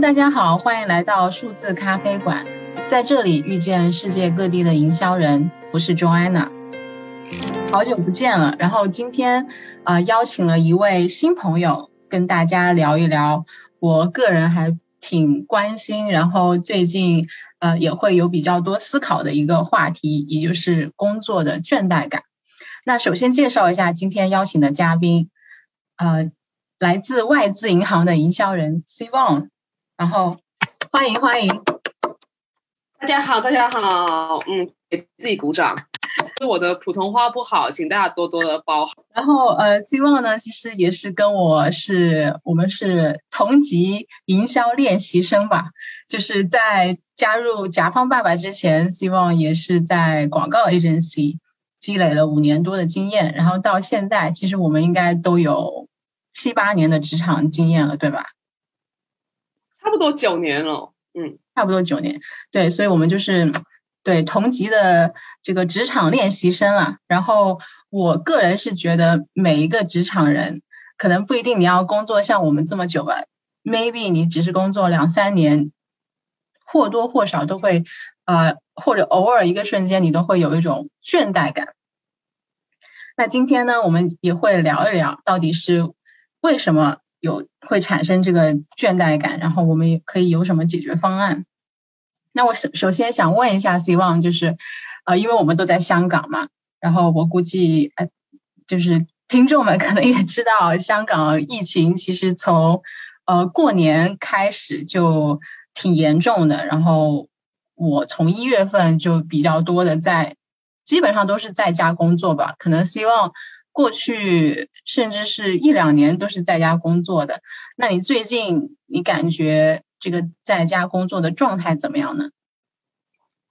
大家好，欢迎来到数字咖啡馆，在这里遇见世界各地的营销人。我是 Joanna，好久不见了。然后今天啊，邀请了一位新朋友，跟大家聊一聊我个人还挺关心，然后最近呃也会有比较多思考的一个话题，也就是工作的倦怠感。那首先介绍一下今天邀请的嘉宾，呃，来自外资银行的营销人 C Wang。然后，欢迎欢迎，大家好，大家好，嗯，给自己鼓掌。是我的普通话不好，请大家多多的包涵。然后，呃，希望呢，其实也是跟我是，我们是同级营销练习生吧。就是在加入甲方爸爸之前，希望也是在广告 agency 积累了五年多的经验，然后到现在，其实我们应该都有七八年的职场经验了，对吧？差不多九年了，嗯，差不多九年，对，所以我们就是对同级的这个职场练习生了。然后我个人是觉得每一个职场人，可能不一定你要工作像我们这么久吧，maybe 你只是工作两三年，或多或少都会，呃，或者偶尔一个瞬间你都会有一种倦怠感。那今天呢，我们也会聊一聊，到底是为什么。有会产生这个倦怠感，然后我们也可以有什么解决方案？那我首首先想问一下，希望就是，呃，因为我们都在香港嘛，然后我估计，呃，就是听众们 可能也知道，香港疫情其实从呃过年开始就挺严重的，然后我从一月份就比较多的在，基本上都是在家工作吧，可能希望。过去甚至是一两年都是在家工作的，那你最近你感觉这个在家工作的状态怎么样呢？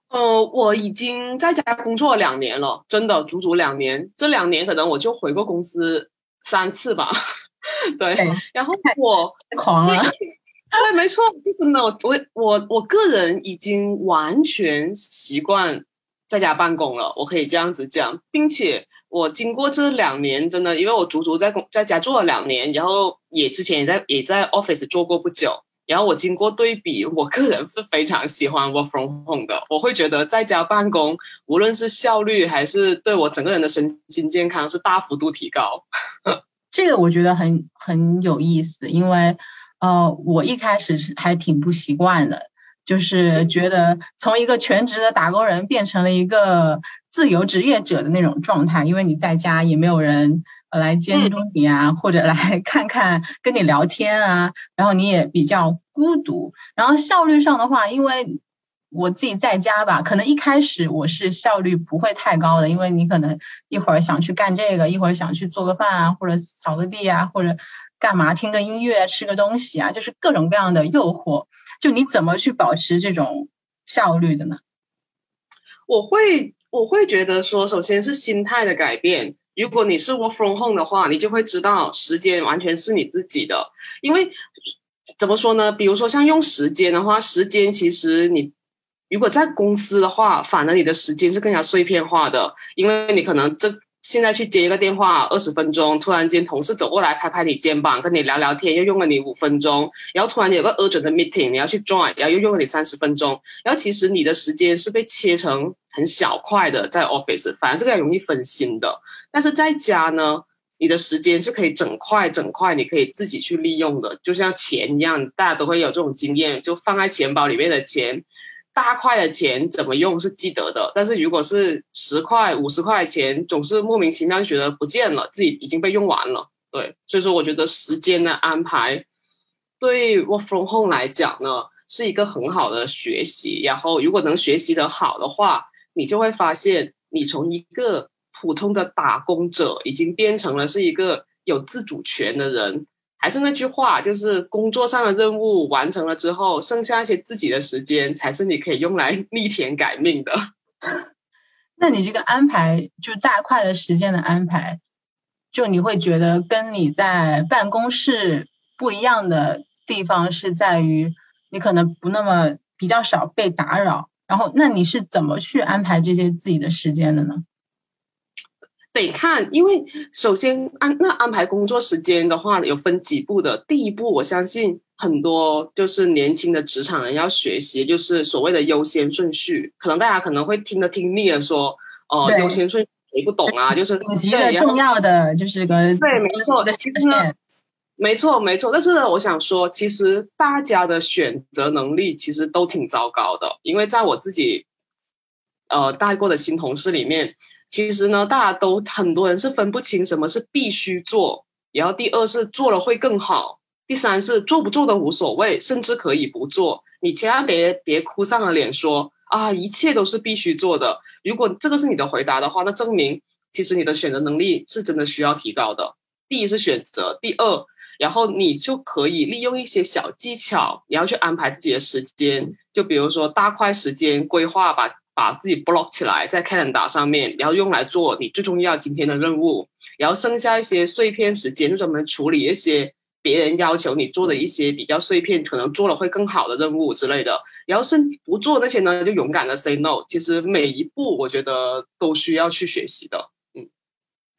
呃，我已经在家工作两年了，真的足足两年。这两年可能我就回过公司三次吧。对，然后我狂了。对，没错，就是呢，我我我个人已经完全习惯在家办公了，我可以这样子讲，并且。我经过这两年，真的，因为我足足在工在家做了两年，然后也之前也在也在 office 做过不久，然后我经过对比，我个人是非常喜欢 work from home 的。我会觉得在家办公，无论是效率还是对我整个人的身心健康是大幅度提高。这个我觉得很很有意思，因为呃，我一开始是还挺不习惯的。就是觉得从一个全职的打工人变成了一个自由职业者的那种状态，因为你在家也没有人来监督你啊，或者来 看看跟你聊天啊，然后你也比较孤独。然后效率上的话，因为我自己在家吧，可能一开始我是效率不会太高的，因为你可能一会儿想去干这个，一会儿想去做个饭啊，或者扫个地啊，或者干嘛听个音乐、吃个东西啊，就是各种各样的诱惑。就你怎么去保持这种效率的呢？我会我会觉得说，首先是心态的改变。如果你是 work from home 的话，你就会知道时间完全是你自己的。因为怎么说呢？比如说像用时间的话，时间其实你如果在公司的话，反而你的时间是更加碎片化的，因为你可能这。现在去接一个电话，二十分钟，突然间同事走过来拍拍你肩膀，跟你聊聊天，又用了你五分钟，然后突然有个 urgent 的 meeting，你要去 join，然后又用了你三十分钟，然后其实你的时间是被切成很小块的，在 office，反而这个容易分心的。但是在家呢，你的时间是可以整块整块，你可以自己去利用的，就像钱一样，大家都会有这种经验，就放在钱包里面的钱。大块的钱怎么用是记得的，但是如果是十块、五十块钱，总是莫名其妙觉得不见了，自己已经被用完了。对，所以说我觉得时间的安排对 work from home 来讲呢，是一个很好的学习。然后如果能学习的好的话，你就会发现，你从一个普通的打工者，已经变成了是一个有自主权的人。还是那句话，就是工作上的任务完成了之后，剩下一些自己的时间，才是你可以用来 逆天改命的。那你这个安排，就大块的时间的安排，就你会觉得跟你在办公室不一样的地方是在于，你可能不那么比较少被打扰。然后，那你是怎么去安排这些自己的时间的呢？得看，因为首先安那安排工作时间的话，有分几步的。第一步，我相信很多就是年轻的职场人要学习，就是所谓的优先顺序。可能大家可能会听得听腻了，说哦，优先顺序谁不懂啊？就是紧急的、重要的，就是个对，没错的实呢，没错没错。但是我想说，其实大家的选择能力其实都挺糟糕的，因为在我自己呃带过的新同事里面。其实呢，大家都很多人是分不清什么是必须做，然后第二是做了会更好，第三是做不做都无所谓，甚至可以不做。你千万别别哭丧了脸说啊，一切都是必须做的。如果这个是你的回答的话，那证明其实你的选择能力是真的需要提高的。第一是选择，第二，然后你就可以利用一些小技巧，你要去安排自己的时间，就比如说大块时间规划吧。把自己 block 起来在 calendar 上面，然后用来做你最重要今天的任务，然后剩下一些碎片时间就专门处理一些别人要求你做的一些比较碎片，可能做了会更好的任务之类的。然后甚至不做那些呢，就勇敢的 say no。其实每一步我觉得都需要去学习的。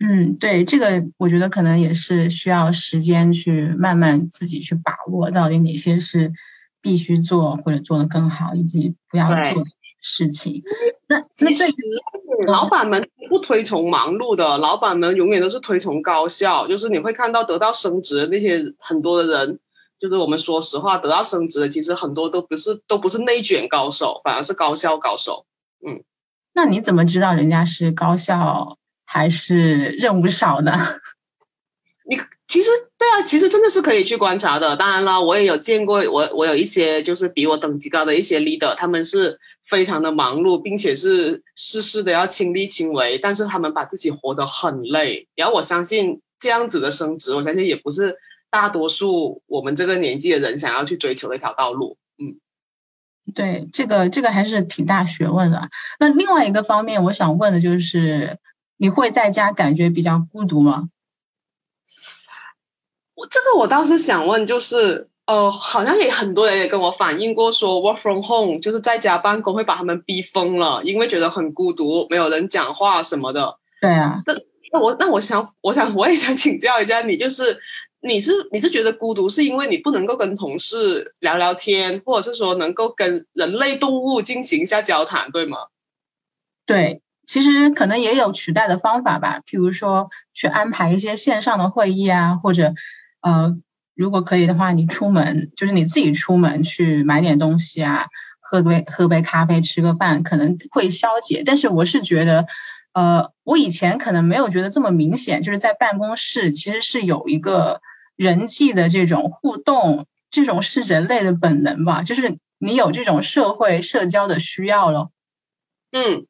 嗯嗯，对，这个我觉得可能也是需要时间去慢慢自己去把握到底哪些是必须做或者做的更好，以及不要做的。事情，那其实老板们不推崇忙碌的，老板们永远都是推崇高效。就是你会看到得到升职的那些很多的人，就是我们说实话，得到升职的其实很多都不是都不是内卷高手，反而是高效高手。嗯，那你怎么知道人家是高效还是任务少呢？你其实对啊，其实真的是可以去观察的。当然了，我也有见过，我我有一些就是比我等级高的一些 leader，他们是非常的忙碌，并且是事事都要亲力亲为，但是他们把自己活得很累。然后我相信这样子的升职，我相信也不是大多数我们这个年纪的人想要去追求的一条道路。嗯，对，这个这个还是挺大学问的。那另外一个方面，我想问的就是，你会在家感觉比较孤独吗？我这个我倒是想问，就是呃，好像也很多人也跟我反映过，说 work from home 就是在家办公会把他们逼疯了，因为觉得很孤独，没有人讲话什么的。对啊，那那我那我想，我想我也想请教一下你，就是你是你是觉得孤独是因为你不能够跟同事聊聊天，或者是说能够跟人类动物进行一下交谈，对吗？对，其实可能也有取代的方法吧，譬如说去安排一些线上的会议啊，或者。呃，如果可以的话，你出门就是你自己出门去买点东西啊，喝杯喝杯咖啡，吃个饭，可能会消解。但是我是觉得，呃，我以前可能没有觉得这么明显，就是在办公室其实是有一个人际的这种互动，这种是人类的本能吧，就是你有这种社会社交的需要了。嗯，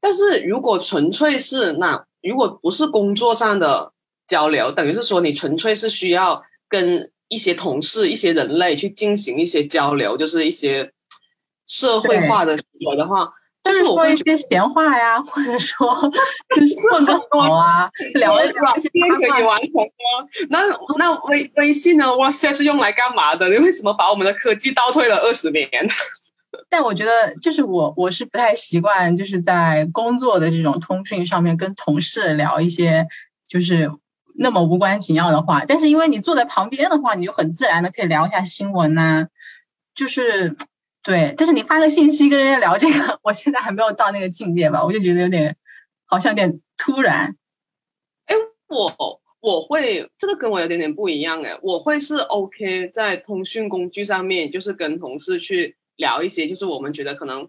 但是如果纯粹是那，如果不是工作上的。交流等于是说，你纯粹是需要跟一些同事、一些人类去进行一些交流，就是一些社会化的有的话，但是说一些闲话呀，或者说 就 是混个好啊，聊一聊天可以完成吗？那那微微信呢？WhatsApp 是用来干嘛的？你为什么把我们的科技倒退了二十年？但我觉得，就是我我是不太习惯，就是在工作的这种通讯上面跟同事聊一些，就是。那么无关紧要的话，但是因为你坐在旁边的话，你就很自然的可以聊一下新闻呐，就是对。但是你发个信息跟人家聊这个，我现在还没有到那个境界吧，我就觉得有点好像有点突然。哎，我我会这个跟我有点点不一样哎，我会是 OK 在通讯工具上面，就是跟同事去聊一些，就是我们觉得可能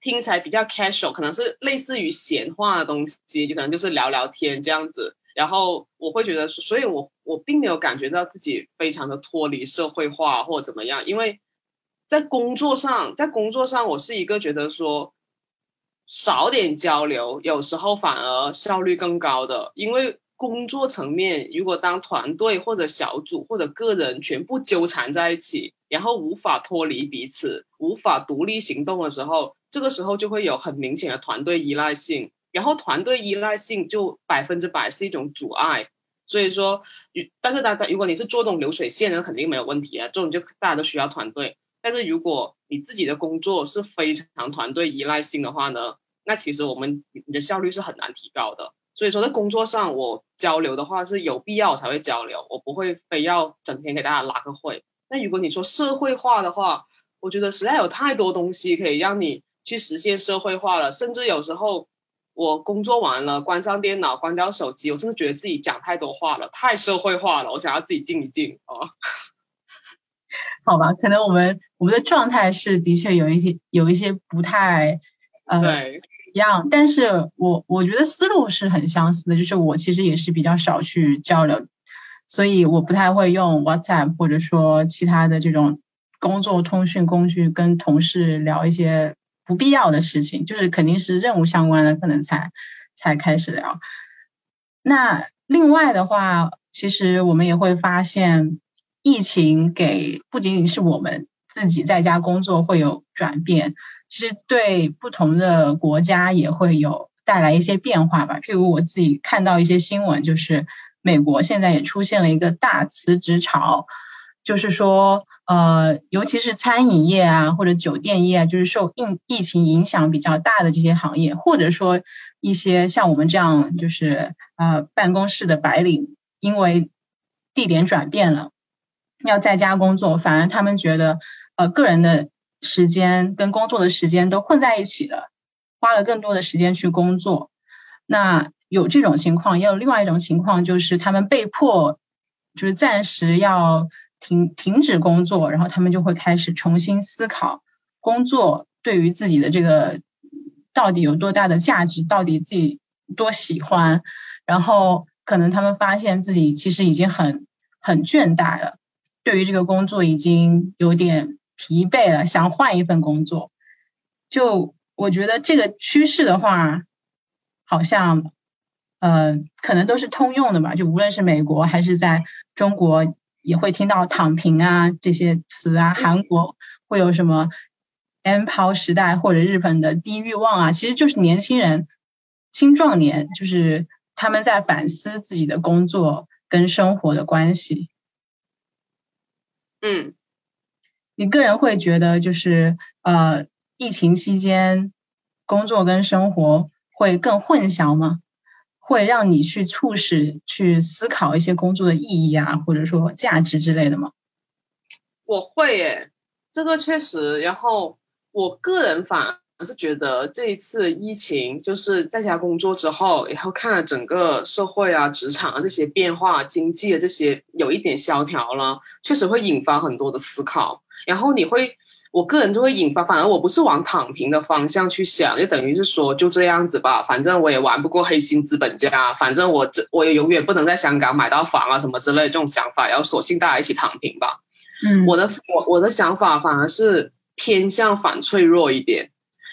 听起来比较 casual，可能是类似于闲话的东西，可能就是聊聊天这样子。然后我会觉得，所以我我并没有感觉到自己非常的脱离社会化或怎么样，因为在工作上，在工作上，我是一个觉得说少点交流，有时候反而效率更高的。因为工作层面，如果当团队或者小组或者个人全部纠缠在一起，然后无法脱离彼此，无法独立行动的时候，这个时候就会有很明显的团队依赖性。然后团队依赖性就百分之百是一种阻碍，所以说，但是大家如果你是做这种流水线的，肯定没有问题啊，这种就大家都需要团队。但是如果你自己的工作是非常团队依赖性的话呢，那其实我们你的效率是很难提高的。所以说在工作上我交流的话是有必要才会交流，我不会非要整天给大家拉个会。那如果你说社会化的话，我觉得实在有太多东西可以让你去实现社会化了，甚至有时候。我工作完了，关上电脑，关掉手机，我真的觉得自己讲太多话了，太社会化了。我想要自己静一静哦。好吧，可能我们我们的状态是的确有一些有一些不太呃一样，但是我我觉得思路是很相似的，就是我其实也是比较少去交流，所以我不太会用 WhatsApp 或者说其他的这种工作通讯工具跟同事聊一些。不必要的事情，就是肯定是任务相关的，可能才才开始聊。那另外的话，其实我们也会发现，疫情给不仅仅是我们自己在家工作会有转变，其实对不同的国家也会有带来一些变化吧。譬如我自己看到一些新闻，就是美国现在也出现了一个大辞职潮，就是说。呃，尤其是餐饮业啊，或者酒店业啊，就是受疫疫情影响比较大的这些行业，或者说一些像我们这样，就是呃办公室的白领，因为地点转变了，要在家工作，反而他们觉得呃个人的时间跟工作的时间都混在一起了，花了更多的时间去工作。那有这种情况，也有另外一种情况，就是他们被迫就是暂时要。停停止工作，然后他们就会开始重新思考工作对于自己的这个到底有多大的价值，到底自己多喜欢，然后可能他们发现自己其实已经很很倦怠了，对于这个工作已经有点疲惫了，想换一份工作。就我觉得这个趋势的话，好像呃可能都是通用的吧，就无论是美国还是在中国。也会听到“躺平”啊这些词啊，韩国会有什么 “M 抛时代”或者日本的低欲望啊，其实就是年轻人、青壮年，就是他们在反思自己的工作跟生活的关系。嗯，你个人会觉得就是呃，疫情期间工作跟生活会更混淆吗？会让你去促使去思考一些工作的意义啊，或者说价值之类的吗？我会耶，这个确实。然后我个人反而是觉得这一次疫情，就是在家工作之后，然后看了整个社会啊、职场啊这些变化、经济的这些有一点萧条了，确实会引发很多的思考。然后你会。我个人就会引发，反而我不是往躺平的方向去想，就等于是说就这样子吧，反正我也玩不过黑心资本家，反正我这我也永远不能在香港买到房啊什么之类这种想法，然后索性大家一起躺平吧。嗯，我的我我的想法反而是偏向反脆弱一点，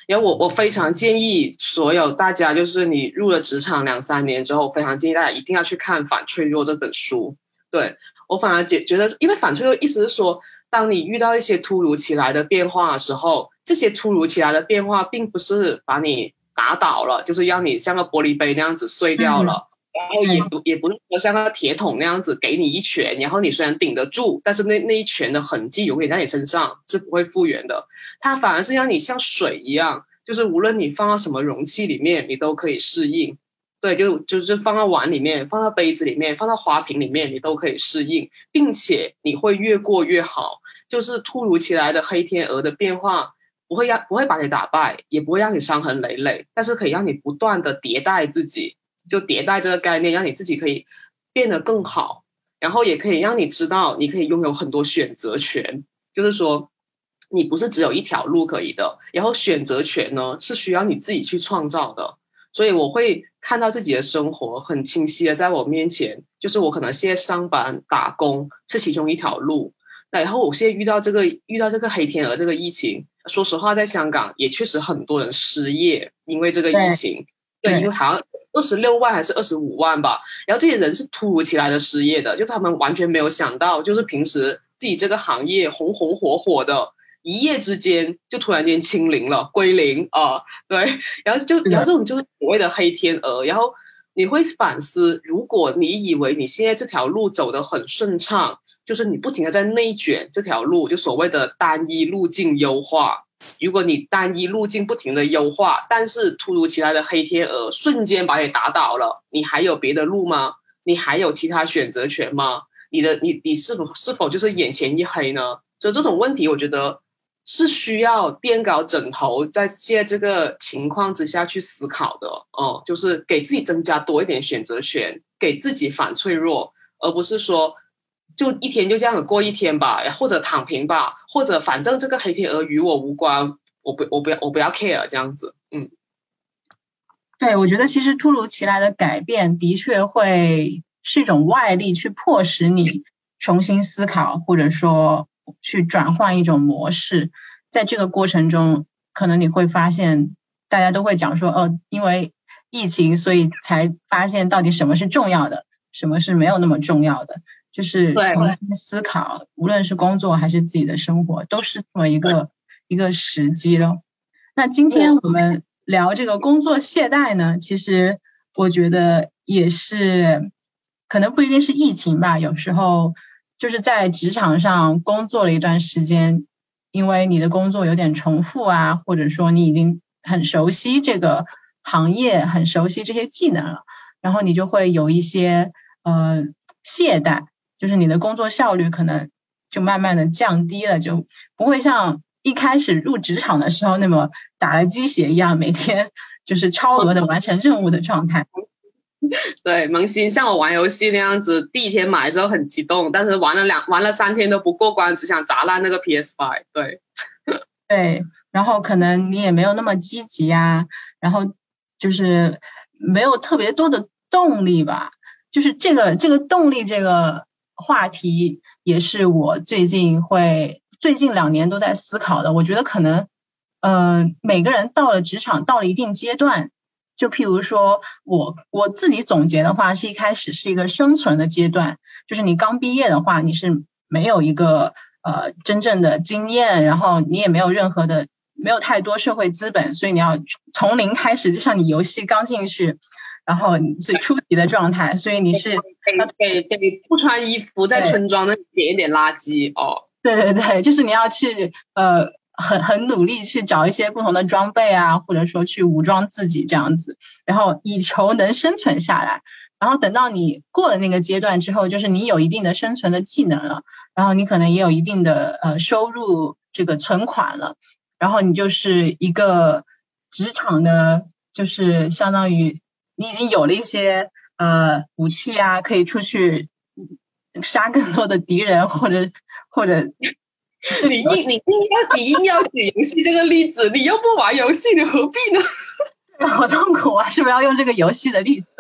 因为我我非常建议所有大家，就是你入了职场两三年之后，非常建议大家一定要去看《反脆弱》这本书。对我反而觉觉得，因为反脆弱意思是说。当你遇到一些突如其来的变化的时候，这些突如其来的变化并不是把你打倒了，就是让你像个玻璃杯那样子碎掉了，然后也不也不是说像个铁桶那样子给你一拳，然后你虽然顶得住，但是那那一拳的痕迹永远在你身上是不会复原的。它反而是让你像水一样，就是无论你放到什么容器里面，你都可以适应。对，就就是放到碗里面，放到杯子里面，放到花瓶里面，你都可以适应，并且你会越过越好。就是突如其来的黑天鹅的变化，不会让不会把你打败，也不会让你伤痕累累，但是可以让你不断的迭代自己。就迭代这个概念，让你自己可以变得更好，然后也可以让你知道，你可以拥有很多选择权。就是说，你不是只有一条路可以的，然后选择权呢是需要你自己去创造的。所以我会看到自己的生活很清晰的在我面前，就是我可能现在上班打工是其中一条路，那然后我现在遇到这个遇到这个黑天鹅这个疫情，说实话，在香港也确实很多人失业，因为这个疫情，对，因为好像二十六万还是二十五万吧，然后这些人是突如其来的失业的，就他们完全没有想到，就是平时自己这个行业红红火火的。一夜之间就突然间清零了，归零啊，对，然后就然后这种就是所谓的黑天鹅，然后你会反思，如果你以为你现在这条路走得很顺畅，就是你不停的在内卷这条路，就所谓的单一路径优化，如果你单一路径不停的优化，但是突如其来的黑天鹅瞬间把你打倒了，你还有别的路吗？你还有其他选择权吗？你的你你是否是否就是眼前一黑呢？所以这种问题，我觉得是需要垫高枕头，在现在这个情况之下去思考的。哦，就是给自己增加多一点选择权，给自己反脆弱，而不是说。就一天就这样子过一天吧，或者躺平吧，或者反正这个黑天鹅与我无关，我不我不要我不要 care 这样子，嗯，对，我觉得其实突如其来的改变的确会是一种外力去迫使你重新思考，或者说去转换一种模式，在这个过程中，可能你会发现大家都会讲说，哦，因为疫情，所以才发现到底什么是重要的，什么是没有那么重要的。就是重新思考，无论是工作还是自己的生活，都是这么一个一个时机了。那今天我们聊这个工作懈怠呢，其实我觉得也是，可能不一定是疫情吧。有时候就是在职场上工作了一段时间，因为你的工作有点重复啊，或者说你已经很熟悉这个行业，很熟悉这些技能了，然后你就会有一些呃懈怠。就是你的工作效率可能就慢慢的降低了，就不会像一开始入职场的时候那么打了鸡血一样，每天 就是超额的完成任务的状态。对，萌新像我玩游戏那样子，第一天买的时候很激动，但是玩了两玩了三天都不过关，只想砸烂那个 PS Five。对，对，然后可能你也没有那么积极啊，然后就是没有特别多的动力吧，就是这个这个动力这个。话题也是我最近会最近两年都在思考的。我觉得可能，嗯，每个人到了职场到了一定阶段，就譬如说我我自己总结的话，是一开始是一个生存的阶段，就是你刚毕业的话，你是没有一个呃真正的经验，然后你也没有任何的没有太多社会资本，所以你要从零开始，就像你游戏刚进去。然后你是初级的状态，所以你是给给给不穿衣服在村庄那捡一点垃圾哦。对对对，就是你要去呃很很努力去找一些不同的装备啊，或者说去武装自己这样子，然后以求能生存下来。然后等到你过了那个阶段之后，就是你有一定的生存的技能了，然后你可能也有一定的呃收入这个存款了，然后你就是一个职场的，就是相当于。你已经有了一些呃武器啊，可以出去杀更多的敌人，或者或 者你硬你硬要你硬要举游戏这个例子，你又不玩游戏，你何必呢？好痛苦啊！是不是要用这个游戏的例子？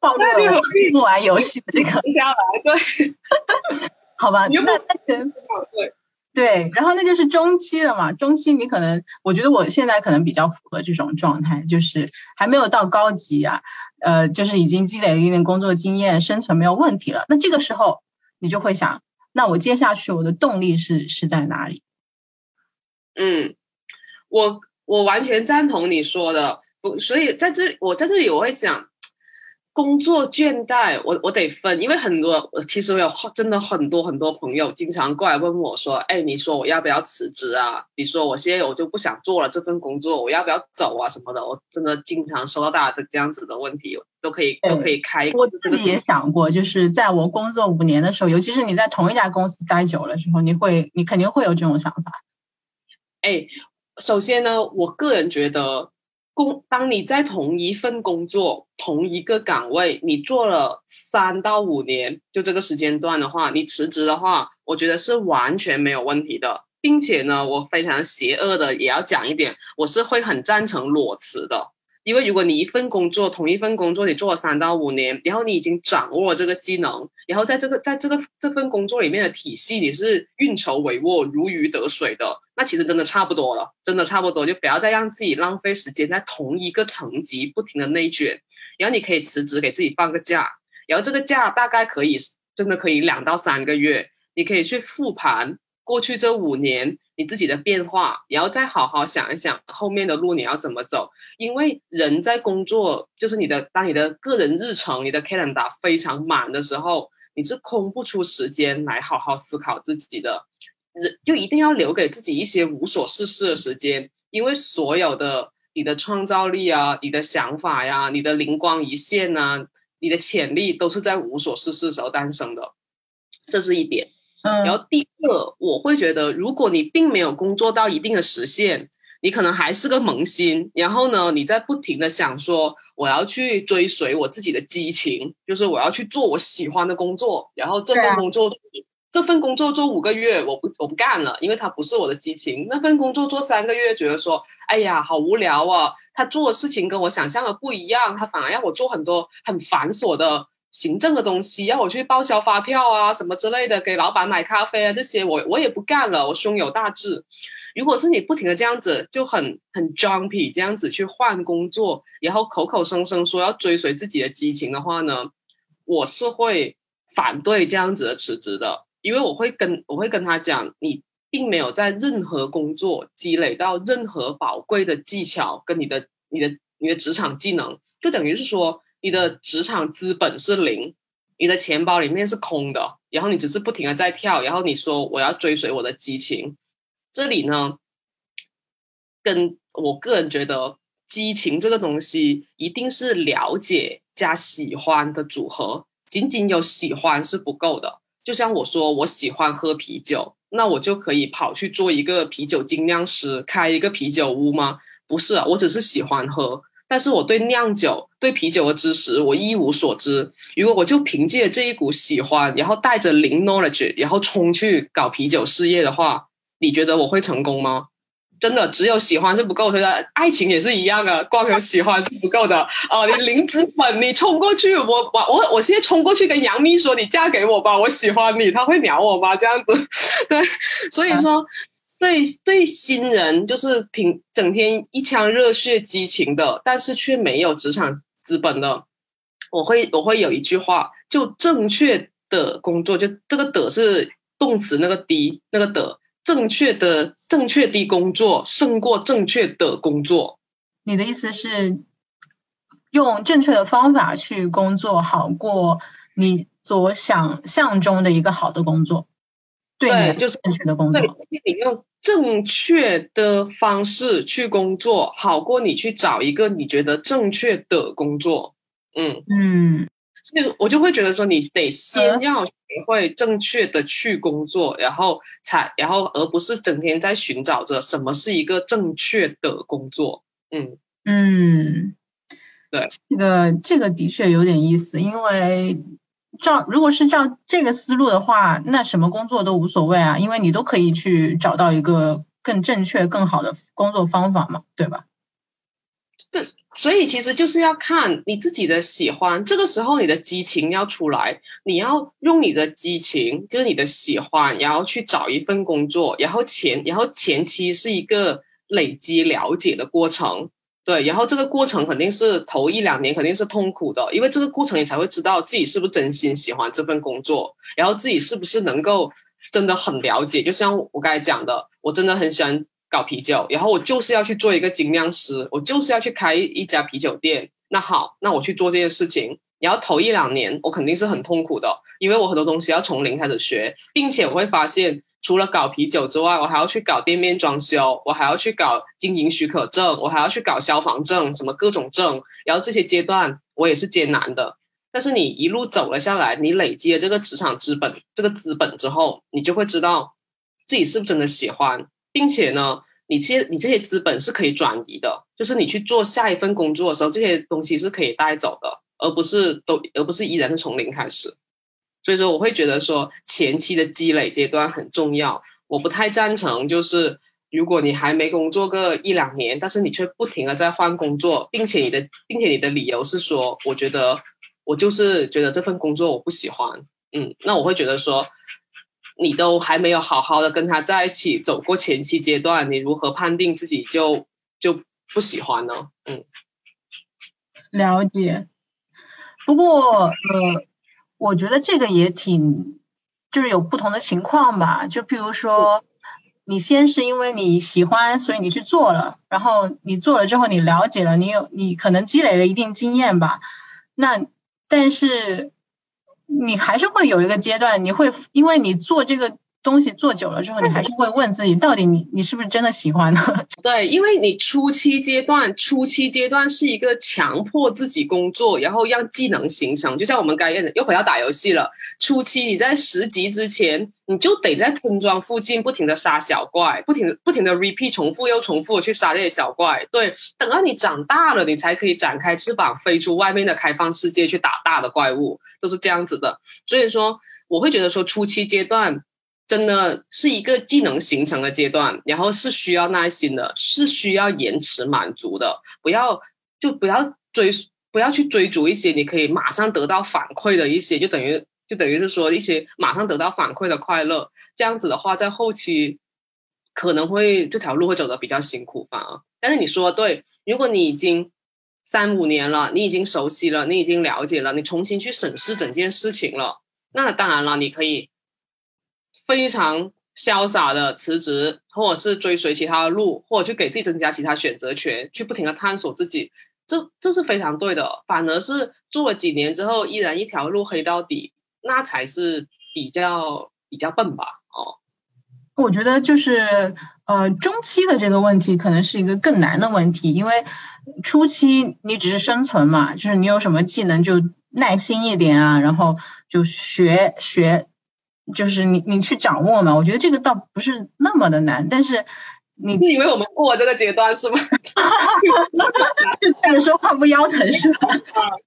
暴露了不玩游戏的这个下来，对，好吧，那那对。对，然后那就是中期了嘛。中期你可能，我觉得我现在可能比较符合这种状态，就是还没有到高级啊，呃，就是已经积累了一定工作经验，生存没有问题了。那这个时候你就会想，那我接下去我的动力是是在哪里？嗯，我我完全赞同你说的，所以在这里我在这里我会讲。工作倦怠，我我得分，因为很多，其实我有真的很多很多朋友经常过来问我说：“哎，你说我要不要辞职啊？你说我现在我就不想做了这份工作，我要不要走啊什么的？”我真的经常收到大家的这样子的问题，都可以都可以开。我自己也想过，就是在我工作五年的时候，尤其是你在同一家公司待久了之后，你会你肯定会有这种想法。哎，首先呢，我个人觉得。工，当你在同一份工作、同一个岗位，你做了三到五年，就这个时间段的话，你辞职的话，我觉得是完全没有问题的，并且呢，我非常邪恶的也要讲一点，我是会很赞成裸辞的。因为如果你一份工作，同一份工作你做了三到五年，然后你已经掌握了这个技能，然后在这个在这个这份工作里面的体系，你是运筹帷幄、如鱼得水的，那其实真的差不多了，真的差不多，就不要再让自己浪费时间在同一个层级不停的内卷。然后你可以辞职，给自己放个假，然后这个假大概可以真的可以两到三个月，你可以去复盘过去这五年。你自己的变化，然后再好好想一想后面的路你要怎么走。因为人在工作，就是你的当你的个人日程、你的 calendar 非常满的时候，你是空不出时间来好好思考自己的。人就一定要留给自己一些无所事事的时间，因为所有的你的创造力啊、你的想法呀、你的灵光一现啊、你的潜力都是在无所事事时候诞生的，这是一点。嗯，然后第二，我会觉得，如果你并没有工作到一定的实现，你可能还是个萌新，然后呢，你在不停的想说，我要去追随我自己的激情，就是我要去做我喜欢的工作，然后这份工作。这份工作做五个月，我不我不干了，因为它不是我的激情。那份工作做三个月，觉得说，哎呀，好无聊啊！他做的事情跟我想象的不一样，他反而要我做很多很繁琐的行政的东西，要我去报销发票啊什么之类的，给老板买咖啡啊这些，我我也不干了，我胸有大志。如果是你不停的这样子，就很很 jumpy 这样子去换工作，然后口口声声说要追随自己的激情的话呢，我是会反对这样子的辞职的，因为我会跟我会跟他讲，你并没有在任何工作积累到任何宝贵的技巧跟你的你的你的职场技能，就等于是说你的职场资本是零，你的钱包里面是空的，然后你只是不停的在跳，然后你说我要追随我的激情。这里呢，跟我个人觉得，激情这个东西一定是了解加喜欢的组合，仅仅有喜欢是不够的。就像我说，我喜欢喝啤酒，那我就可以跑去做一个啤酒精酿师，开一个啤酒屋吗？不是，我只是喜欢喝，但是我对酿酒、对啤酒的知识我一无所知。如果我就凭借这一股喜欢，然后带着零 knowledge，然后冲去搞啤酒事业的话，你觉得我会成功吗？真的，只有喜欢是不够的，爱情也是一样的，光有喜欢是不够的。哦，你零资本，你冲过去，我我我我现在冲过去跟杨幂说，你嫁给我吧，我喜欢你，他会鸟我吗？这样子，对，所以说，对对新人就是平整天一腔热血激情的，但是却没有职场资本的，我会我会有一句话，就正确的工作，就这个的是动词那个的，那个的。正确的正确的工作胜过正确的工作。你的意思是用正确的方法去工作，好过你所想象中的一个好的工作。对，就是正确的工作。对，你用正确的方式去工作，好过你去找一个你觉得正确的工作。嗯嗯。所以我就会觉得说，你得先要学会正确的去工作，然后才，然后而不是整天在寻找着什么是一个正确的工作。嗯嗯，对，这个这个的确有点意思，因为照如果是照这个思路的话，那什么工作都无所谓啊，因为你都可以去找到一个更正确、更好的工作方法嘛，对吧？对，所以其实就是要看你自己的喜欢，这个时候你的激情要出来，你要用你的激情，就是你的喜欢，然后去找一份工作，然后前然后前期是一个累积了解的过程，对，然后这个过程肯定是头一两年肯定是痛苦的，因为这个过程你才会知道自己是不是真心喜欢这份工作，然后自己是不是能够真的很了解，就像我刚才讲的，我真的很喜欢。搞啤酒，然后我就是要去做一个精酿师，我就是要去开一家啤酒店。那好，那我去做这件事情。然后头一两年，我肯定是很痛苦的，因为我很多东西要从零开始学，并且我会发现，除了搞啤酒之外，我还要去搞店面装修，我还要去搞经营许可证，我还要去搞消防证，什么各种证。然后这些阶段我也是艰难的，但是你一路走了下来，你累积了这个职场资本，这个资本之后，你就会知道自己是不是真的喜欢。并且呢，你这些你这些资本是可以转移的，就是你去做下一份工作的时候，这些东西是可以带走的，而不是都而不是依然是从零开始。所以说，我会觉得说前期的积累阶段很重要。我不太赞成，就是如果你还没工作个一两年，但是你却不停的在换工作，并且你的并且你的理由是说，我觉得我就是觉得这份工作我不喜欢，嗯，那我会觉得说。你都还没有好好的跟他在一起走过前期阶段，你如何判定自己就就不喜欢呢？嗯，了解。不过呃，我觉得这个也挺，就是有不同的情况吧。就比如说，你先是因为你喜欢，所以你去做了，然后你做了之后，你了解了，你有你可能积累了一定经验吧。那但是。你还是会有一个阶段，你会因为你做这个东西做久了之后，你还是会问自己，到底你你是不是真的喜欢呢？对，因为你初期阶段，初期阶段是一个强迫自己工作，然后让技能形成。就像我们该练的，又回到打游戏了。初期你在十级之前，你就得在村庄附近不停的杀小怪，不停不停的 repeat 重复又重复的去杀这些小怪。对，等到你长大了，你才可以展开翅膀飞出外面的开放世界去打大的怪物，都是这样子的。所以说，我会觉得说初期阶段。真的是一个技能形成的阶段，然后是需要耐心的，是需要延迟满足的。不要就不要追，不要去追逐一些你可以马上得到反馈的一些，就等于就等于是说一些马上得到反馈的快乐。这样子的话，在后期可能会这条路会走得比较辛苦，吧。但是你说的对，如果你已经三五年了，你已经熟悉了，你已经了解了，你重新去审视整件事情了，那当然了，你可以。非常潇洒的辞职，或者是追随其他的路，或者去给自己增加其他选择权，去不停的探索自己，这这是非常对的。反而是做了几年之后，依然一条路黑到底，那才是比较比较笨吧？哦，我觉得就是呃，中期的这个问题可能是一个更难的问题，因为初期你只是生存嘛，就是你有什么技能就耐心一点啊，然后就学学。就是你，你去掌握嘛。我觉得这个倒不是那么的难，但是你是以为我们过这个阶段是吗？就站着说话不腰疼是吧？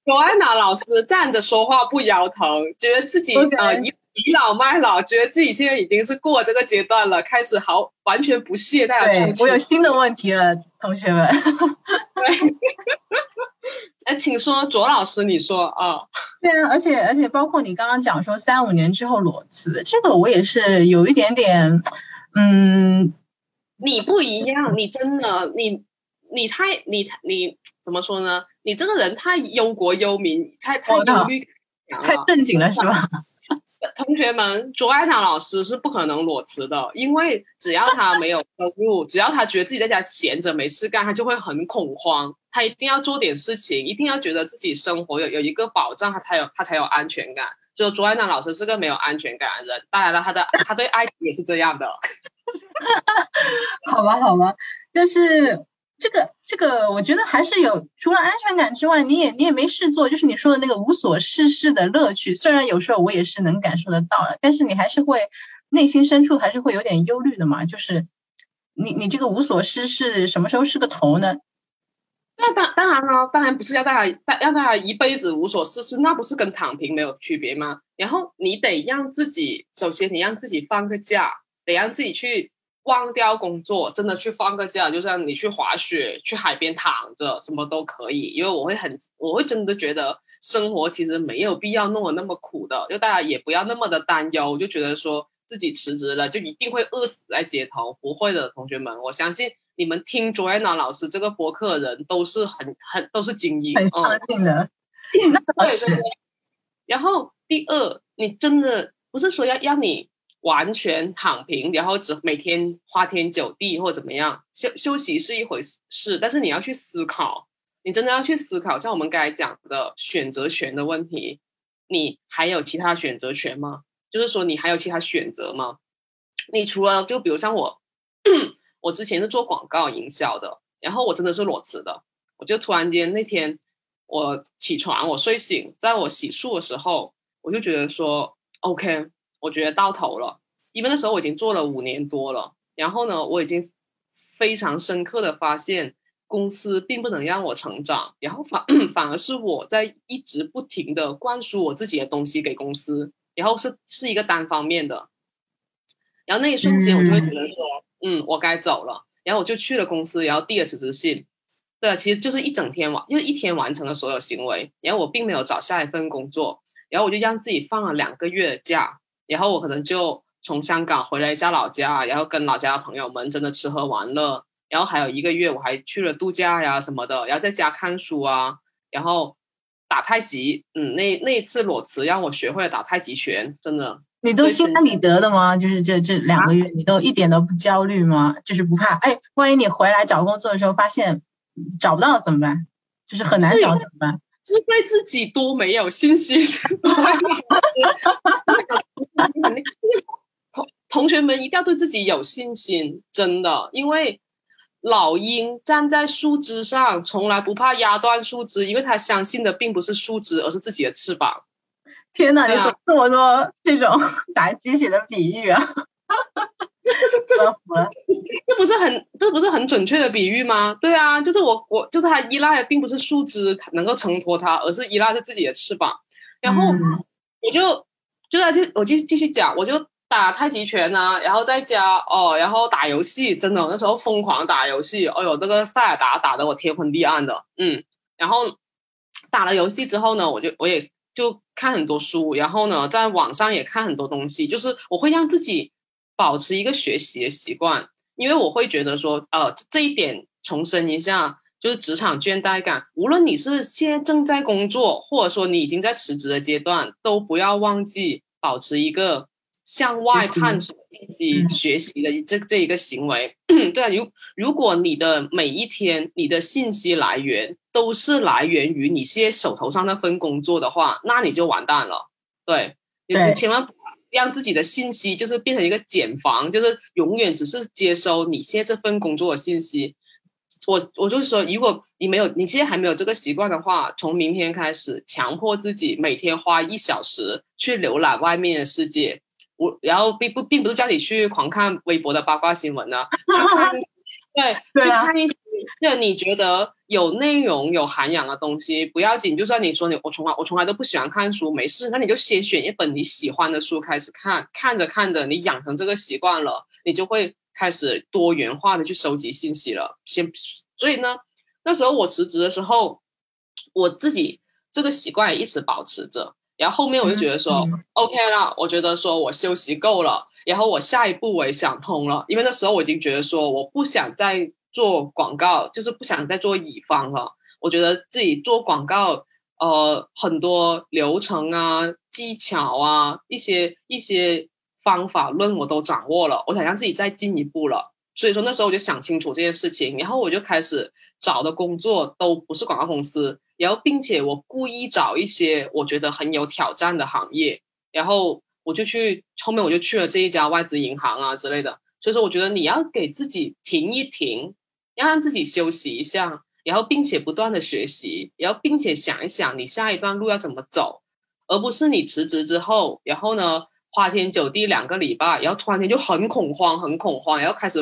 罗安娜老师站着说话不腰疼，觉得自己呃倚倚老卖老，觉得自己现在已经是过这个阶段了，开始好完全不懈怠的出我有新的问题了，同学们。哎，请说，卓老师，你说啊？对啊，而且而且，包括你刚刚讲说三五年之后裸辞，这个我也是有一点点，嗯，你不一样，你真的，你你太你你怎么说呢？你这个人太忧国忧民，太太忧郁，太正经了，是吧？同学们，卓爱堂老师是不可能裸辞的，因为只要他没有收入，只要他觉得自己在家闲着没事干，他就会很恐慌。他一定要做点事情，一定要觉得自己生活有有一个保障，他才有他才有安全感。就卓爱堂老师是个没有安全感的人，当然了，他的 他对爱情也是这样的。好吧，好吧，但是。这个这个，我觉得还是有除了安全感之外，你也你也没事做，就是你说的那个无所事事的乐趣。虽然有时候我也是能感受得到了，但是你还是会内心深处还是会有点忧虑的嘛。就是你你这个无所事事什么时候是个头呢？那当当然了，当然不是要大家大要大家一辈子无所事事，那不是跟躺平没有区别吗？然后你得让自己，首先你让自己放个假，得让自己去。忘掉工作，真的去放个假，就像你去滑雪，去海边躺着，什么都可以。因为我会很，我会真的觉得生活其实没有必要弄得那么苦的，就大家也不要那么的担忧，就觉得说自己辞职了就一定会饿死在街头，不会的，同学们，我相信你们听 Joanna 老师这个博客的人都是很很都是精英，很上进的。那 对对。然后第二，你真的不是说要让你。完全躺平，然后只每天花天酒地或怎么样休休息是一回事，但是你要去思考，你真的要去思考，像我们刚才讲的选择权的问题，你还有其他选择权吗？就是说你还有其他选择吗？你除了就比如像我，我之前是做广告营销的，然后我真的是裸辞的，我就突然间那天我起床，我睡醒，在我洗漱的时候，我就觉得说 OK。我觉得到头了，因为那时候我已经做了五年多了，然后呢，我已经非常深刻的发现，公司并不能让我成长，然后反 反而是我在一直不停的灌输我自己的东西给公司，然后是是一个单方面的，然后那一瞬间我就会觉得说，嗯，我该走了，然后我就去了公司，然后递了辞职信，对，其实就是一整天完，就是一天完成了所有行为，然后我并没有找下一份工作，然后我就让自己放了两个月的假。然后我可能就从香港回来一下老家，然后跟老家的朋友们真的吃喝玩乐。然后还有一个月，我还去了度假呀什么的，然后在家看书啊，然后打太极。嗯，那那一次裸辞让我学会了打太极拳，真的。你都心安理得的吗？就是这这两个月，你都一点都不焦虑吗？就是不怕？哎，万一你回来找工作的时候发现找不到怎么办？就是很难找怎么办？是对自己多没有信心。同 同学们一定要对自己有信心，真的，因为老鹰站在树枝上，从来不怕压断树枝，因为他相信的并不是树枝，而是自己的翅膀。天哪，你怎么这么多这种打鸡血的比喻啊？这这这这不是很这不是很准确的比喻吗？对啊，就是我我就是他依赖的并不是树枝能够承托他，而是依赖着自己的翅膀。然后我就就在就我就继续讲，我就打太极拳呢，然后在家哦，然后打游戏，真的那时候疯狂打游戏，哎呦，那个塞尔达打得我天昏地暗的，嗯，然后打了游戏之后呢，我就我也。就看很多书，然后呢，在网上也看很多东西。就是我会让自己保持一个学习的习惯，因为我会觉得说，呃，这一点重申一下，就是职场倦怠感。无论你是现在正在工作，或者说你已经在辞职的阶段，都不要忘记保持一个向外探索、信息、学习的这这一个行为。对啊，如如果你的每一天，你的信息来源。都是来源于你现在手头上那份工作的话，那你就完蛋了。对，你千万让自己的信息就是变成一个茧房，就是永远只是接收你现在这份工作的信息。我我就是说，如果你没有，你现在还没有这个习惯的话，从明天开始，强迫自己每天花一小时去浏览外面的世界。我然后并不并不是叫你去狂看微博的八卦新闻呢，对，去看一些就 你觉得有内容、有涵养的东西不要紧。就算你说你我从来我从来都不喜欢看书，没事，那你就先选一本你喜欢的书开始看，看着看着你养成这个习惯了，你就会开始多元化的去收集信息了。先，所以呢，那时候我辞职的时候，我自己这个习惯也一直保持着。然后后面我就觉得说，OK 了，我觉得说我休息够了。然后我下一步我也想通了，因为那时候我已经觉得说我不想再做广告，就是不想再做乙方了。我觉得自己做广告，呃，很多流程啊、技巧啊、一些一些方法论我都掌握了，我想让自己再进一步了。所以说那时候我就想清楚这件事情，然后我就开始找的工作都不是广告公司，然后并且我故意找一些我觉得很有挑战的行业，然后。我就去后面，我就去了这一家外资银行啊之类的。所以说，我觉得你要给自己停一停，要让自己休息一下，然后并且不断的学习，然后并且想一想你下一段路要怎么走，而不是你辞职之后，然后呢花天酒地两个礼拜，然后突然间就很恐慌，很恐慌，然后开始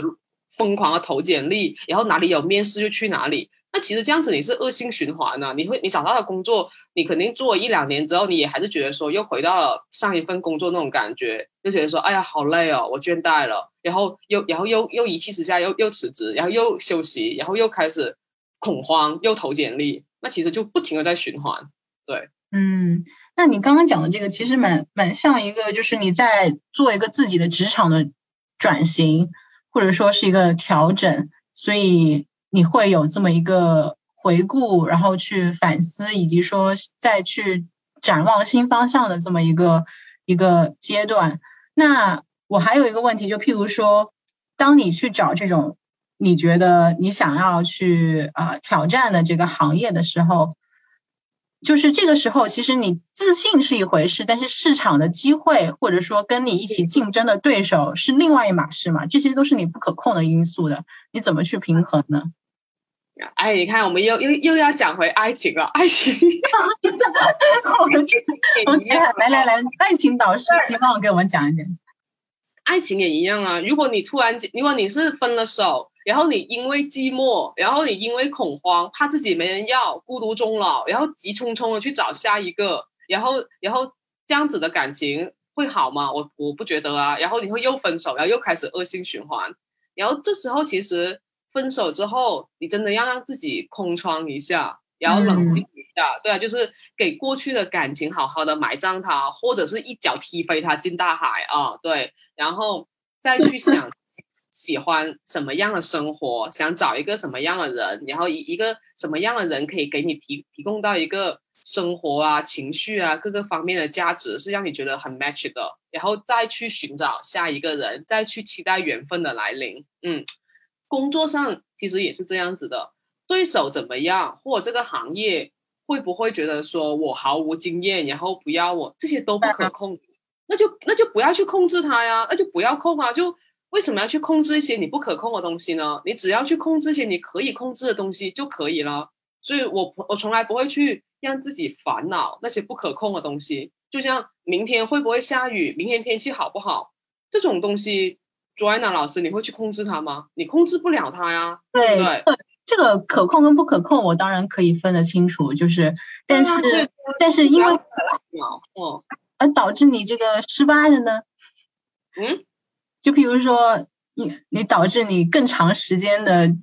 疯狂的投简历，然后哪里有面试就去哪里。那其实这样子你是恶性循环呢？你会你找到的工作，你肯定做一两年之后，你也还是觉得说又回到了上一份工作那种感觉，就觉得说哎呀好累哦，我倦怠了，然后又 然后又又一气之下又又辞职，然后又休息，然后又开始恐慌，又投简历，那其实就不停的在循环。对，嗯，那你刚刚讲的这个其实蛮蛮像一个，就是你在做一个自己的职场的转型，或者说是一个调整，所以。你会有这么一个回顾，然后去反思，以及说再去展望新方向的这么一个一个阶段。那我还有一个问题，就譬如说，当你去找这种你觉得你想要去啊挑战的这个行业的时候，就是这个时候，其实你自信是一回事，但是市场的机会或者说跟你一起竞争的对手是另外一码事嘛？这些都是你不可控的因素的，你怎么去平衡呢？哎，你看，我们又又又要讲回爱情了。爱情，我们来来来，爱情导师，希望给我们讲一点。爱情也一样啊。如果你突然，如果你是分了手，然后你因为寂寞，然后你因为恐慌，怕自己没人要，孤独终老，然后急匆匆的去找下一个，然后然后这样子的感情会好吗？我我不觉得啊。然后你会又分手，然后又开始恶性循环。然后这时候其实。分手之后，你真的要让自己空窗一下，然后冷静一下，对啊，就是给过去的感情好好的埋葬它，或者是一脚踢飞它进大海啊，对，然后再去想喜欢什么样的生活，想找一个什么样的人，然后一一个什么样的人可以给你提提供到一个生活啊、情绪啊各个方面的价值，是让你觉得很 match 的，然后再去寻找下一个人，再去期待缘分的来临，嗯。工作上其实也是这样子的，对手怎么样，或者这个行业会不会觉得说我毫无经验，然后不要我，这些都不可控。那就那就不要去控制他呀，那就不要控啊，就为什么要去控制一些你不可控的东西呢？你只要去控制一些你可以控制的东西就可以了。所以我我从来不会去让自己烦恼那些不可控的东西，就像明天会不会下雨，明天天气好不好这种东西，Joanna 老师，你会去控制它吗？你控制不了它呀。对对，这个可控跟不可控，我当然可以分得清楚，就是，但是但是因为哦，而导致你这个失败的呢？嗯，就比如说你你导致你更长时间的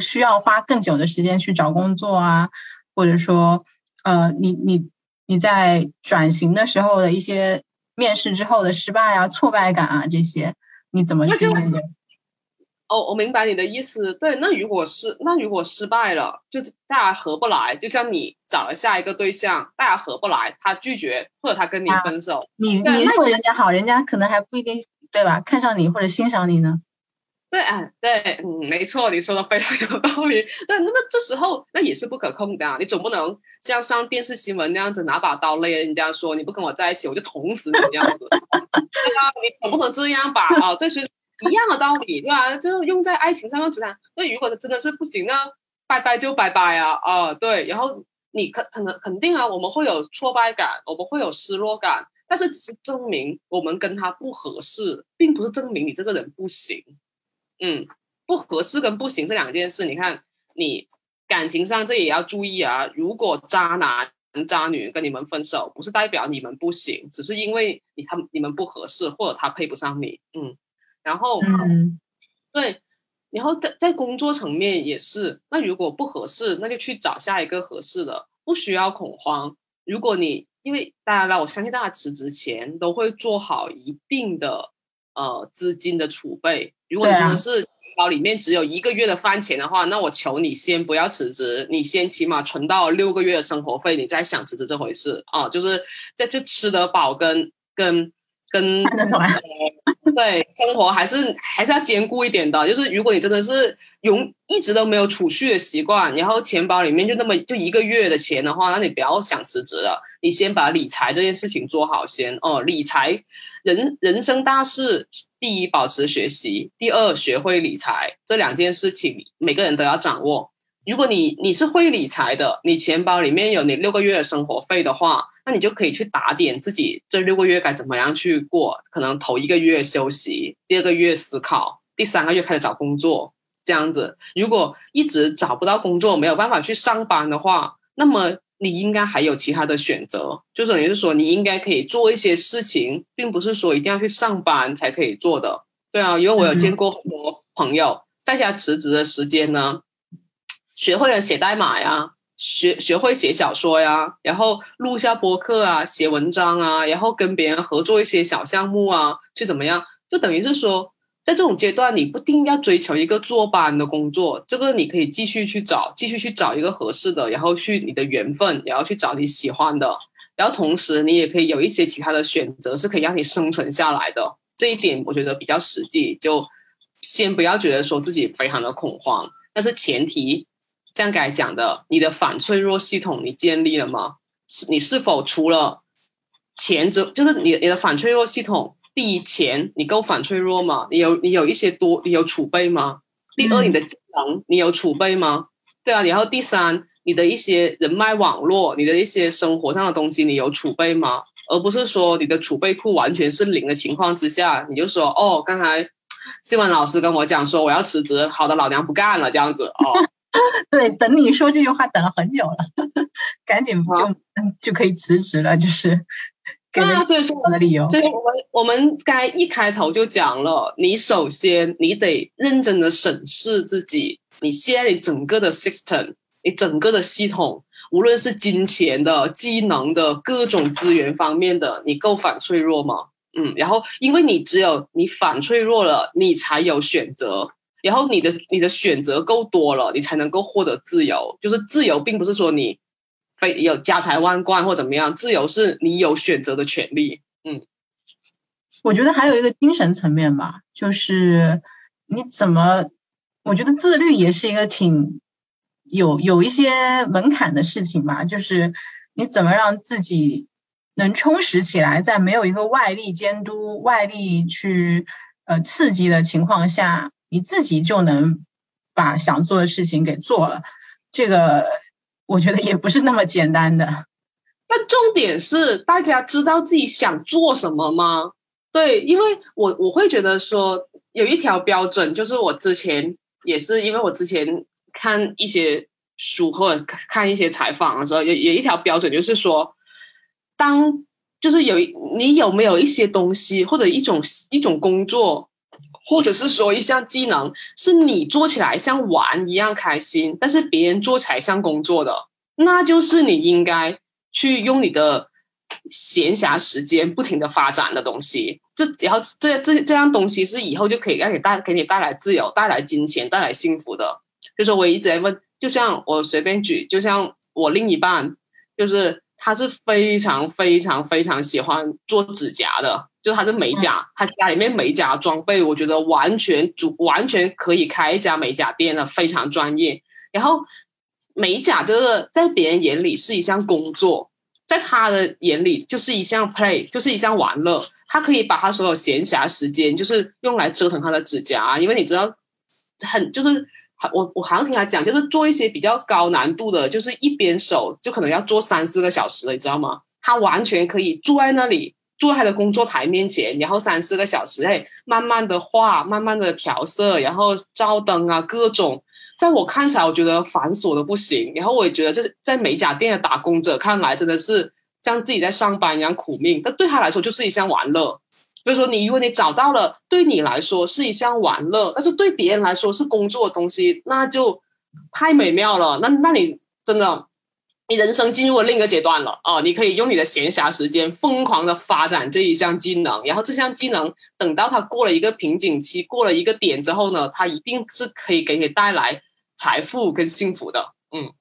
需要花更久的时间去找工作啊，或者说呃你你你在转型的时候的一些面试之后的失败啊、挫败感啊这些，你怎么去面对？哦，我明白你的意思。对，那如果是那如果失败了，就是大家合不来，就像你找了下一个对象，大家合不来，他拒绝或者他跟你分手，你你认为人家好，人家可能还不一定对吧？看上你或者欣赏你呢？对啊，对，嗯，没错，你说的非常有道理。对，那那这时候那也是不可控的，你总不能像上电视新闻那样子拿把刀勒人家说你不跟我在一起，我就捅死你这样子。对啊，你总不能这样吧？啊，对，所以。一样的道理，对吧？就用在爱情上用职场。那如果真的是不行，那拜拜就拜拜啊！啊，对。然后你可可能肯定啊，我们会有挫败感，我们会有失落感，但是只是证明我们跟他不合适，并不是证明你这个人不行。嗯，不合适跟不行这两件事，你看你感情上这也要注意啊。如果渣男渣女跟你们分手，不是代表你们不行，只是因为你他你们不合适，或者他配不上你。嗯。然后，嗯，对，然后在在工作层面也是，那如果不合适，那就去找下一个合适的，不需要恐慌。如果你因为大家呢，我相信大家辞职前都会做好一定的呃资金的储备。如果你真的是包里面只有一个月的饭钱的话，那我求你先不要辞职，你先起码存到六个月的生活费，你再想辞职这回事啊。就是在这吃得饱跟跟。跟 对生活还是还是要兼顾一点的，就是如果你真的是永一直都没有储蓄的习惯，然后钱包里面就那么就一个月的钱的话，那你不要想辞职了，你先把理财这件事情做好先。哦。理财人人生大事，第一保持学习，第二学会理财，这两件事情每个人都要掌握。如果你你是会理财的，你钱包里面有你六个月的生活费的话。那你就可以去打点自己这六个月该怎么样去过，可能头一个月休息，第二个月思考，第三个月开始找工作，这样子。如果一直找不到工作，没有办法去上班的话，那么你应该还有其他的选择，就等于是说你应该可以做一些事情，并不是说一定要去上班才可以做的。对啊，因为我有见过很多朋友在家辞职的时间呢，学会了写代码呀。学学会写小说呀，然后录下播客啊，写文章啊，然后跟别人合作一些小项目啊，去怎么样？就等于是说，在这种阶段，你不一定要追求一个坐班的工作，这个你可以继续去找，继续去找一个合适的，然后去你的缘分，然后去找你喜欢的，然后同时你也可以有一些其他的选择，是可以让你生存下来的。这一点我觉得比较实际，就先不要觉得说自己非常的恐慌，但是前提。像刚才讲的，你的反脆弱系统你建立了吗？是，你是否除了钱之，就是你你的反脆弱系统，第一钱你够反脆弱吗？你有你有一些多，你有储备吗？第二，你的技能你有储备吗？对啊，然后第三，你的一些人脉网络，你的一些生活上的东西，你有储备吗？而不是说你的储备库完全是零的情况之下，你就说哦，刚才新闻老师跟我讲说我要辞职，好的，老娘不干了，这样子哦。对，等你说这句话等了很久了，赶紧就就可以辞职了，就是给啊，所以说我的理由。所以我们我们该一开头就讲了，你首先你得认真的审视自己，你现在你整个的 system，你整个的系统，无论是金钱的、技能的各种资源方面的，你够反脆弱吗？嗯，然后因为你只有你反脆弱了，你才有选择。然后你的你的选择够多了，你才能够获得自由。就是自由，并不是说你非有家财万贯或怎么样，自由是你有选择的权利。嗯，我觉得还有一个精神层面吧，就是你怎么，我觉得自律也是一个挺有有一些门槛的事情吧。就是你怎么让自己能充实起来，在没有一个外力监督、外力去呃刺激的情况下，你自己就能把想做的事情给做了。这个我觉得也不是那么简单的。那重点是大家知道自己想做什么吗？对，因为我我会觉得说有一条标准，就是我之前也是因为我之前看一些书或者看一些采访的时候，有有一条标准，就是说，当就是有你有没有一些东西或者一种一种工作，或者是说一项技能，是你做起来像玩一样开心，但是别人做起来像工作的，那就是你应该去用你的闲暇时间不停的发展的东西。这然后这这这样东西是以后就可以让你带给你带来自由、带来金钱、带来幸福的。就说我一直在问，就像我随便举，就像我另一半，就是他是非常非常非常喜欢做指甲的，就是他是美甲，他家里面美甲装备，我觉得完全主完全可以开一家美甲店了，非常专业。然后美甲这个在别人眼里是一项工作，在他的眼里就是一项 play，就是一项玩乐。他可以把他所有闲暇时间，就是用来折腾他的指甲，因为你知道，很就是我我好像听他讲，就是做一些比较高难度的，就是一边手就可能要做三四个小时了，你知道吗？他完全可以坐在那里，坐在他的工作台面前，然后三四个小时，哎，慢慢的画，慢慢的调色，然后照灯啊，各种，在我看起来，我觉得繁琐的不行。然后我也觉得，这在美甲店的打工者看来，真的是。像自己在上班一样苦命，但对他来说就是一项玩乐。所以说，你如果你找到了对你来说是一项玩乐，但是对别人来说是工作的东西，那就太美妙了。那那你真的，你人生进入了另一个阶段了哦！你可以用你的闲暇时间疯狂的发展这一项技能，然后这项技能等到它过了一个瓶颈期，过了一个点之后呢，它一定是可以给你带来财富跟幸福的。嗯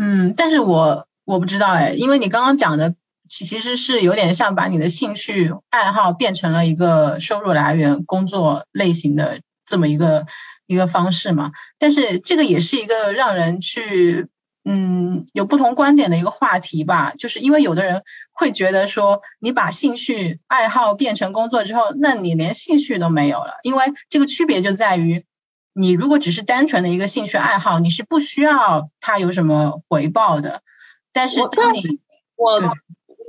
嗯，但是我。我不知道哎，因为你刚刚讲的其其实是有点像把你的兴趣爱好变成了一个收入来源、工作类型的这么一个一个方式嘛。但是这个也是一个让人去嗯有不同观点的一个话题吧。就是因为有的人会觉得说，你把兴趣爱好变成工作之后，那你连兴趣都没有了。因为这个区别就在于，你如果只是单纯的一个兴趣爱好，你是不需要它有什么回报的。但是当你我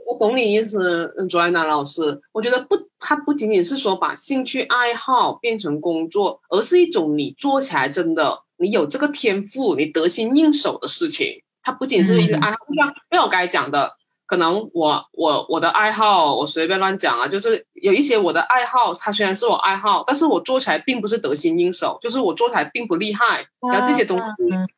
我懂你意思，卓安娜老师，我觉得不，它不仅仅是说把兴趣爱好变成工作，而是一种你做起来真的，你有这个天赋，你得心应手的事情。它不仅是一个爱好，就像因为我刚才讲的，可能我我我的爱好，我随便乱讲啊，就是有一些我的爱好，它虽然是我爱好，但是我做起来并不是得心应手，就是我做起来并不厉害，然后这些东西，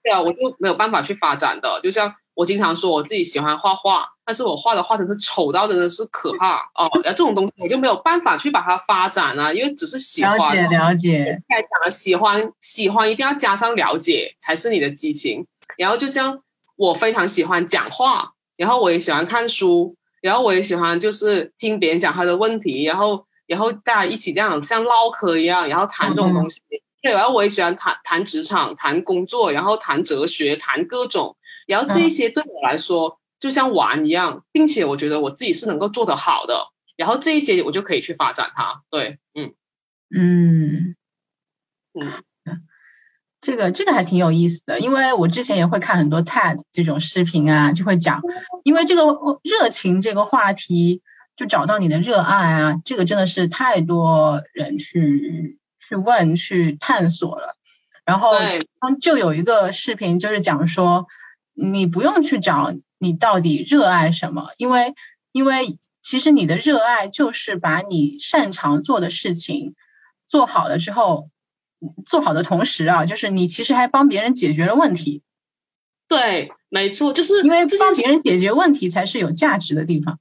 对啊，我就没有办法去发展的，就像。我经常说我自己喜欢画画，但是我画的画真是丑到真的是可怕哦。然后这种东西我就没有办法去把它发展啊，因为只是喜欢。了解了解。该讲了喜欢喜欢一定要加上了解才是你的激情。然后就像我非常喜欢讲话，然后我也喜欢看书，然后我也喜欢就是听别人讲他的问题，然后然后大家一起这样像唠嗑一样，然后谈这种东西。对，然后我也喜欢谈谈职场、谈工作，然后谈哲学、谈各种。然后这些对我来说就像玩一样，并且我觉得我自己是能够做得好的。然后这一些我就可以去发展它。对，嗯嗯嗯，这个这个还挺有意思的，因为我之前也会看很多 TED 这种视频啊，就会讲，因为这个热情这个话题，就找到你的热爱啊，这个真的是太多人去去问去探索了。然后就有一个视频就是讲说。你不用去找你到底热爱什么，因为因为其实你的热爱就是把你擅长做的事情做好了之后，做好的同时啊，就是你其实还帮别人解决了问题。对，没错，就是因为帮别人解决问题才是有价值的地方。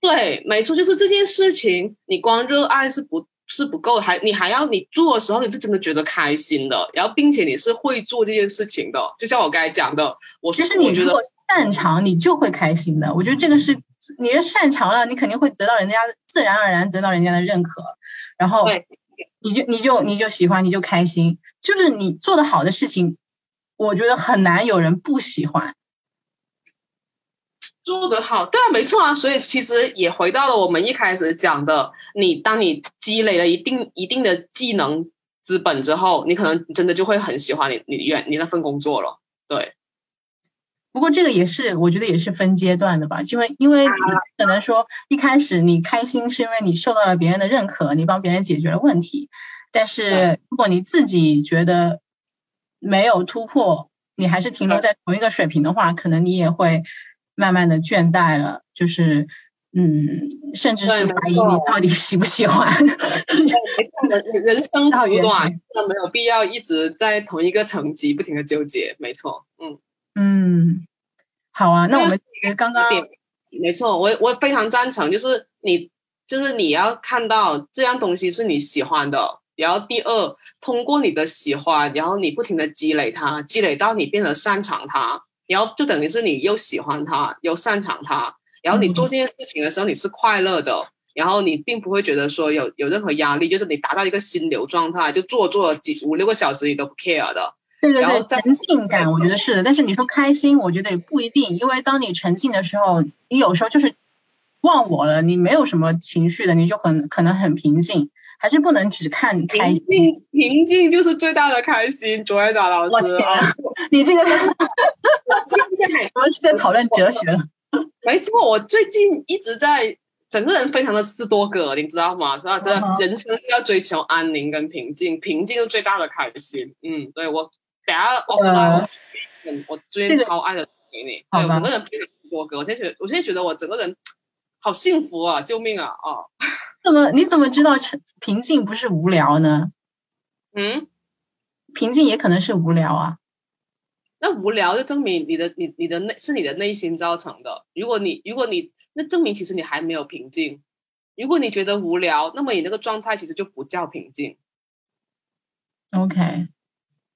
对，没错，就是这件事情，你光热爱是不。是不够，还你还要你做的时候，你是真的觉得开心的，然后并且你是会做这件事情的。就像我刚才讲的，我其实你如果擅长，你就会开心的。我觉得这个是你是擅长了，你肯定会得到人家自然而然得到人家的认可，然后你就你就你就喜欢，你就开心。就是你做的好的事情，我觉得很难有人不喜欢。做得好，对啊，没错啊。所以其实也回到了我们一开始讲的，你当你积累了一定一定的技能资本之后，你可能真的就会很喜欢你你原你那份工作了。对。不过这个也是，我觉得也是分阶段的吧，因为因为可能说一开始你开心是因为你受到了别人的认可，你帮别人解决了问题，但是如果你自己觉得没有突破，你还是停留在同一个水平的话，可能你也会慢慢的倦怠了，就是嗯，甚至是怀疑你到底喜不喜欢。人人生苦短，真的没有必要一直在同一个层级不停的纠结，没错，嗯。嗯，好啊，那我们刚刚没错，我我非常赞成，就是你就是你要看到这样东西是你喜欢的，然后第二，通过你的喜欢，然后你不停的积累它，积累到你变得擅长它，然后就等于是你又喜欢它又擅长它，然后你做这件事情的时候你是快乐的，然后你并不会觉得说有有任何压力，就是你达到一个心流状态，就做做几五六个小时你都不 care 的。对对对，沉浸感我觉得是的，但是你说开心，我觉得也不一定，因为当你沉浸的时候，你有时候就是忘我了，你没有什么情绪的，你就很可能很平静，还是不能只看开心。平静就是最大的开心，卓爱达老师。你这个 现在主要 是在讨论哲学了。没错，我最近一直在整个人非常的斯多格，你知道吗？说这人生是要追求安宁跟平静，平静是最大的开心。嗯，对我。等下哦，嗯，我最近超爱的给你，还有整个人变多格。我现在觉得，我现在觉得我整个人好幸福啊！救命啊！哦，怎么你怎么知道平静不是无聊呢？嗯，平静也可能是无聊啊。那无聊就证明你的你你的内是你的内心造成的。如果你如果你那证明其实你还没有平静。如果你觉得无聊，那么你那个状态其实就不叫平静。OK，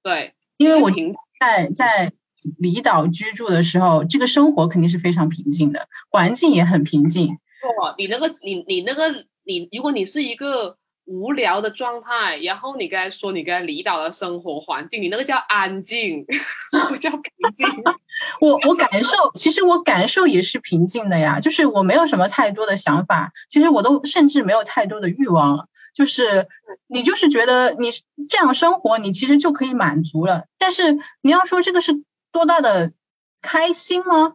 对。因为我在在离岛居住的时候，这个生活肯定是非常平静的，环境也很平静。错，你那个你你那个你，如果你是一个无聊的状态，然后你刚才说你刚才离岛的生活环境，你那个叫安静，不叫平静。我我感受，其实我感受也是平静的呀，就是我没有什么太多的想法，其实我都甚至没有太多的欲望了。就是你就是觉得你这样生活，你其实就可以满足了。但是你要说这个是多大的开心吗？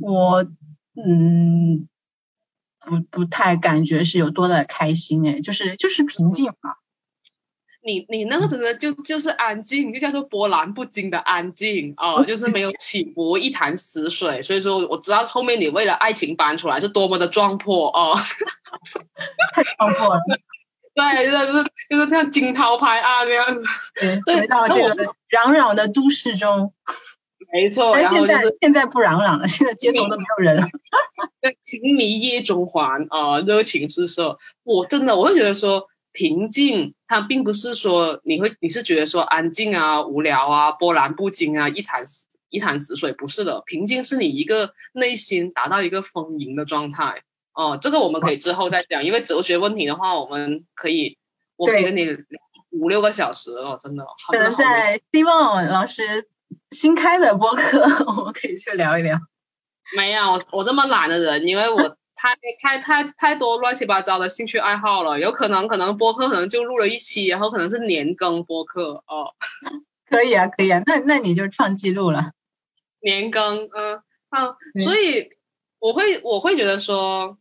我嗯，不不太感觉是有多大的开心哎，就是就是平静嘛。你你那个真的就就是安静，就叫做波澜不惊的安静哦，就是没有起伏，一潭死水。所以说我知道后面你为了爱情搬出来是多么的壮阔哦，太壮阔了。对，就是就是像惊涛拍岸那样子，回到这个攘攘的都市中。没错，然后就是现在不嚷嚷了，现在街头都没有人了。情迷夜中环啊，热情四射。我真的我会觉得说，平静它并不是说你会你是觉得说安静啊、无聊啊、波澜不惊啊、一潭一潭死水，不是的。平静是你一个内心达到一个丰盈的状态。哦，这个我们可以之后再讲，因为哲学问题的话，我们可以，我可以跟你五六个小时哦，真的。可能在希望老师新开的播客，我们可以去聊一聊。没有，我我这么懒的人，因为我太太太太多乱七八糟的兴趣爱好了，有可能可能播客可能就录了一期，然后可能是年更播客哦。可以啊，可以啊，那那你就创记录了。年更，嗯，好，所以我会我会觉得说。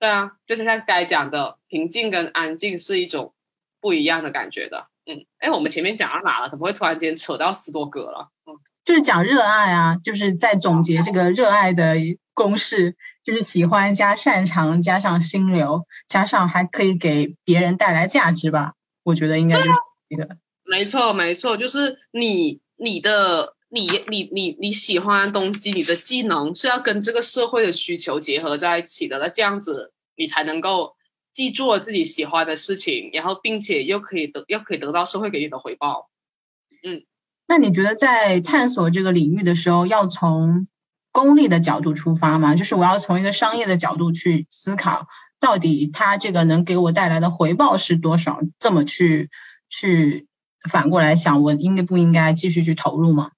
对啊，就是像该讲的，平静跟安静是一种不一样的感觉的。嗯，哎，我们前面讲到哪了？怎么会突然间扯到斯多格了？嗯，就是讲热爱啊，就是在总结这个热爱的公式，就是喜欢加擅长加上心流，加上还可以给别人带来价值吧。我觉得应该就是这个。没错，没错，就是你你的。你你你你喜欢的东西，你的技能是要跟这个社会的需求结合在一起的，那这样子你才能够既做自己喜欢的事情，然后并且又可以得又可以得到社会给予的回报。嗯，那你觉得在探索这个领域的时候，要从功利的角度出发吗？就是我要从一个商业的角度去思考，到底它这个能给我带来的回报是多少？这么去去反过来想，我应该不应该继续去投入吗？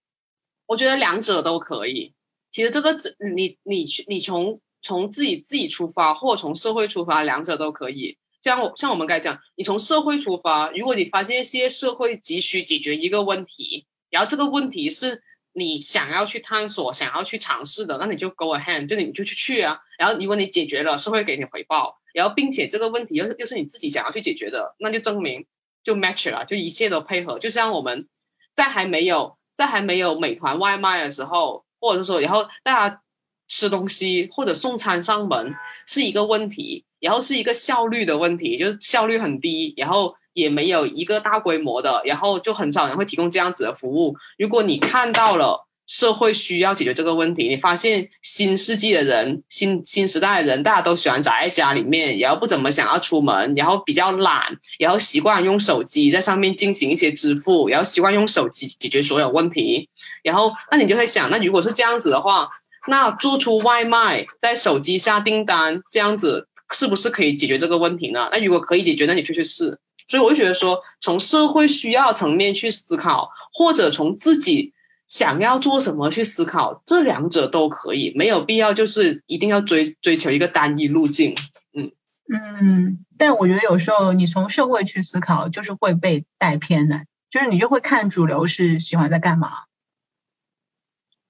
我觉得两者都可以，其实这个只你你去你从从自己自己出发，或从社会出发，两者都可以。像我像我们刚才讲，你从社会出发，如果你发现一些社会急需解决一个问题，然后这个问题是你想要去探索、想要去尝试的，那你就 go ahead，就你就去去啊。然后如果你解决了，社会给你回报，然后并且这个问题又是又是你自己想要去解决的，那就证明就 match 了，就一切都配合。就像我们在还没有在还没有美团外卖的时候，或者是说然后大家吃东西或者送餐上门是一个问题。然后是一个效率的问题，就是效率很低，然后也没有一个大规模的，然后就很少人会提供这样子的服务。如果你看到了社会需要解决这个问题，你发现新世纪的人、新新时代的人，大家都喜欢宅在家里面，然后不怎么想要出门，然后比较懒，然后习惯用手机在上面进行一些支付，然后习惯用手机解决所有问题，然后那你就会想，那如果是这样子的话，那做出外卖，在手机下订单这样子。是不是可以解决这个问题呢？那如果可以解决，那你就去试。所以我就觉得说，从社会需要层面去思考，或者从自己想要做什么去思考，这两者都可以，没有必要就是一定要追追求一个单一路径。嗯嗯，但我觉得有时候你从社会去思考，就是会被带偏的，就是你就会看主流是喜欢在干嘛。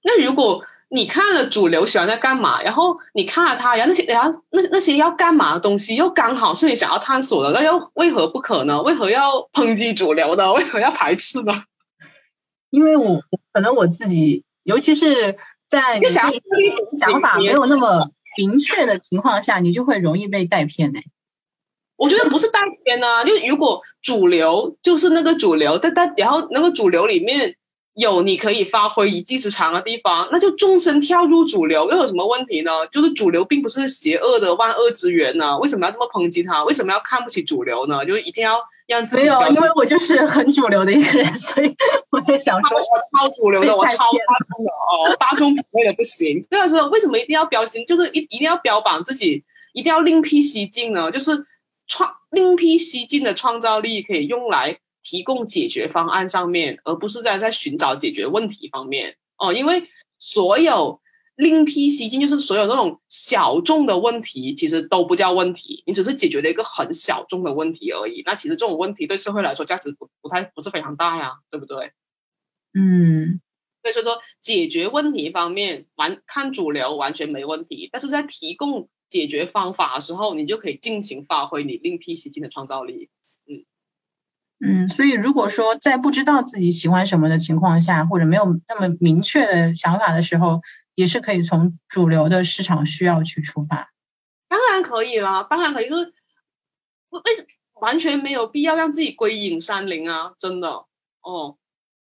那如果。你看了主流喜欢在干嘛，然后你看了他，然后那些然后那那些要干嘛的东西，又刚好是你想要探索的，那又为何不可呢？为何要抨击主流呢？为何要排斥呢？因为我可能我自己，尤其是在你想想法没有那么明确的情况下，你就会容易被带偏哎。我觉得不是带偏呢，就如果主流就是那个主流，但但然后那个主流里面。有你可以发挥一技之长的地方，那就纵身跳入主流，又有什么问题呢？就是主流并不是邪恶的万恶之源呢，为什么要这么抨击他？为什么要看不起主流呢？就一定要让自己没有，因为我就是很主流的一个人，所以我在想说，我超主流的，我超大众的哦，大众品味的不行。对啊，说为什么一定要标新，就是一一定要标榜自己，一定要另辟蹊径呢？就是创另辟蹊径的创造力可以用来。提供解决方案上面，而不是在在寻找解决问题方面哦。因为所有另辟蹊径，就是所有那种小众的问题，其实都不叫问题，你只是解决了一个很小众的问题而已。那其实这种问题对社会来说价值不不太不是非常大呀，对不对？嗯，所以说解决问题方面完看主流完全没问题，但是在提供解决方法的时候，你就可以尽情发挥你另辟蹊径的创造力。嗯，所以如果说在不知道自己喜欢什么的情况下，或者没有那么明确的想法的时候，也是可以从主流的市场需要去出发。当然可以了，当然可以，就是为什完全没有必要让自己归隐山林啊？真的哦，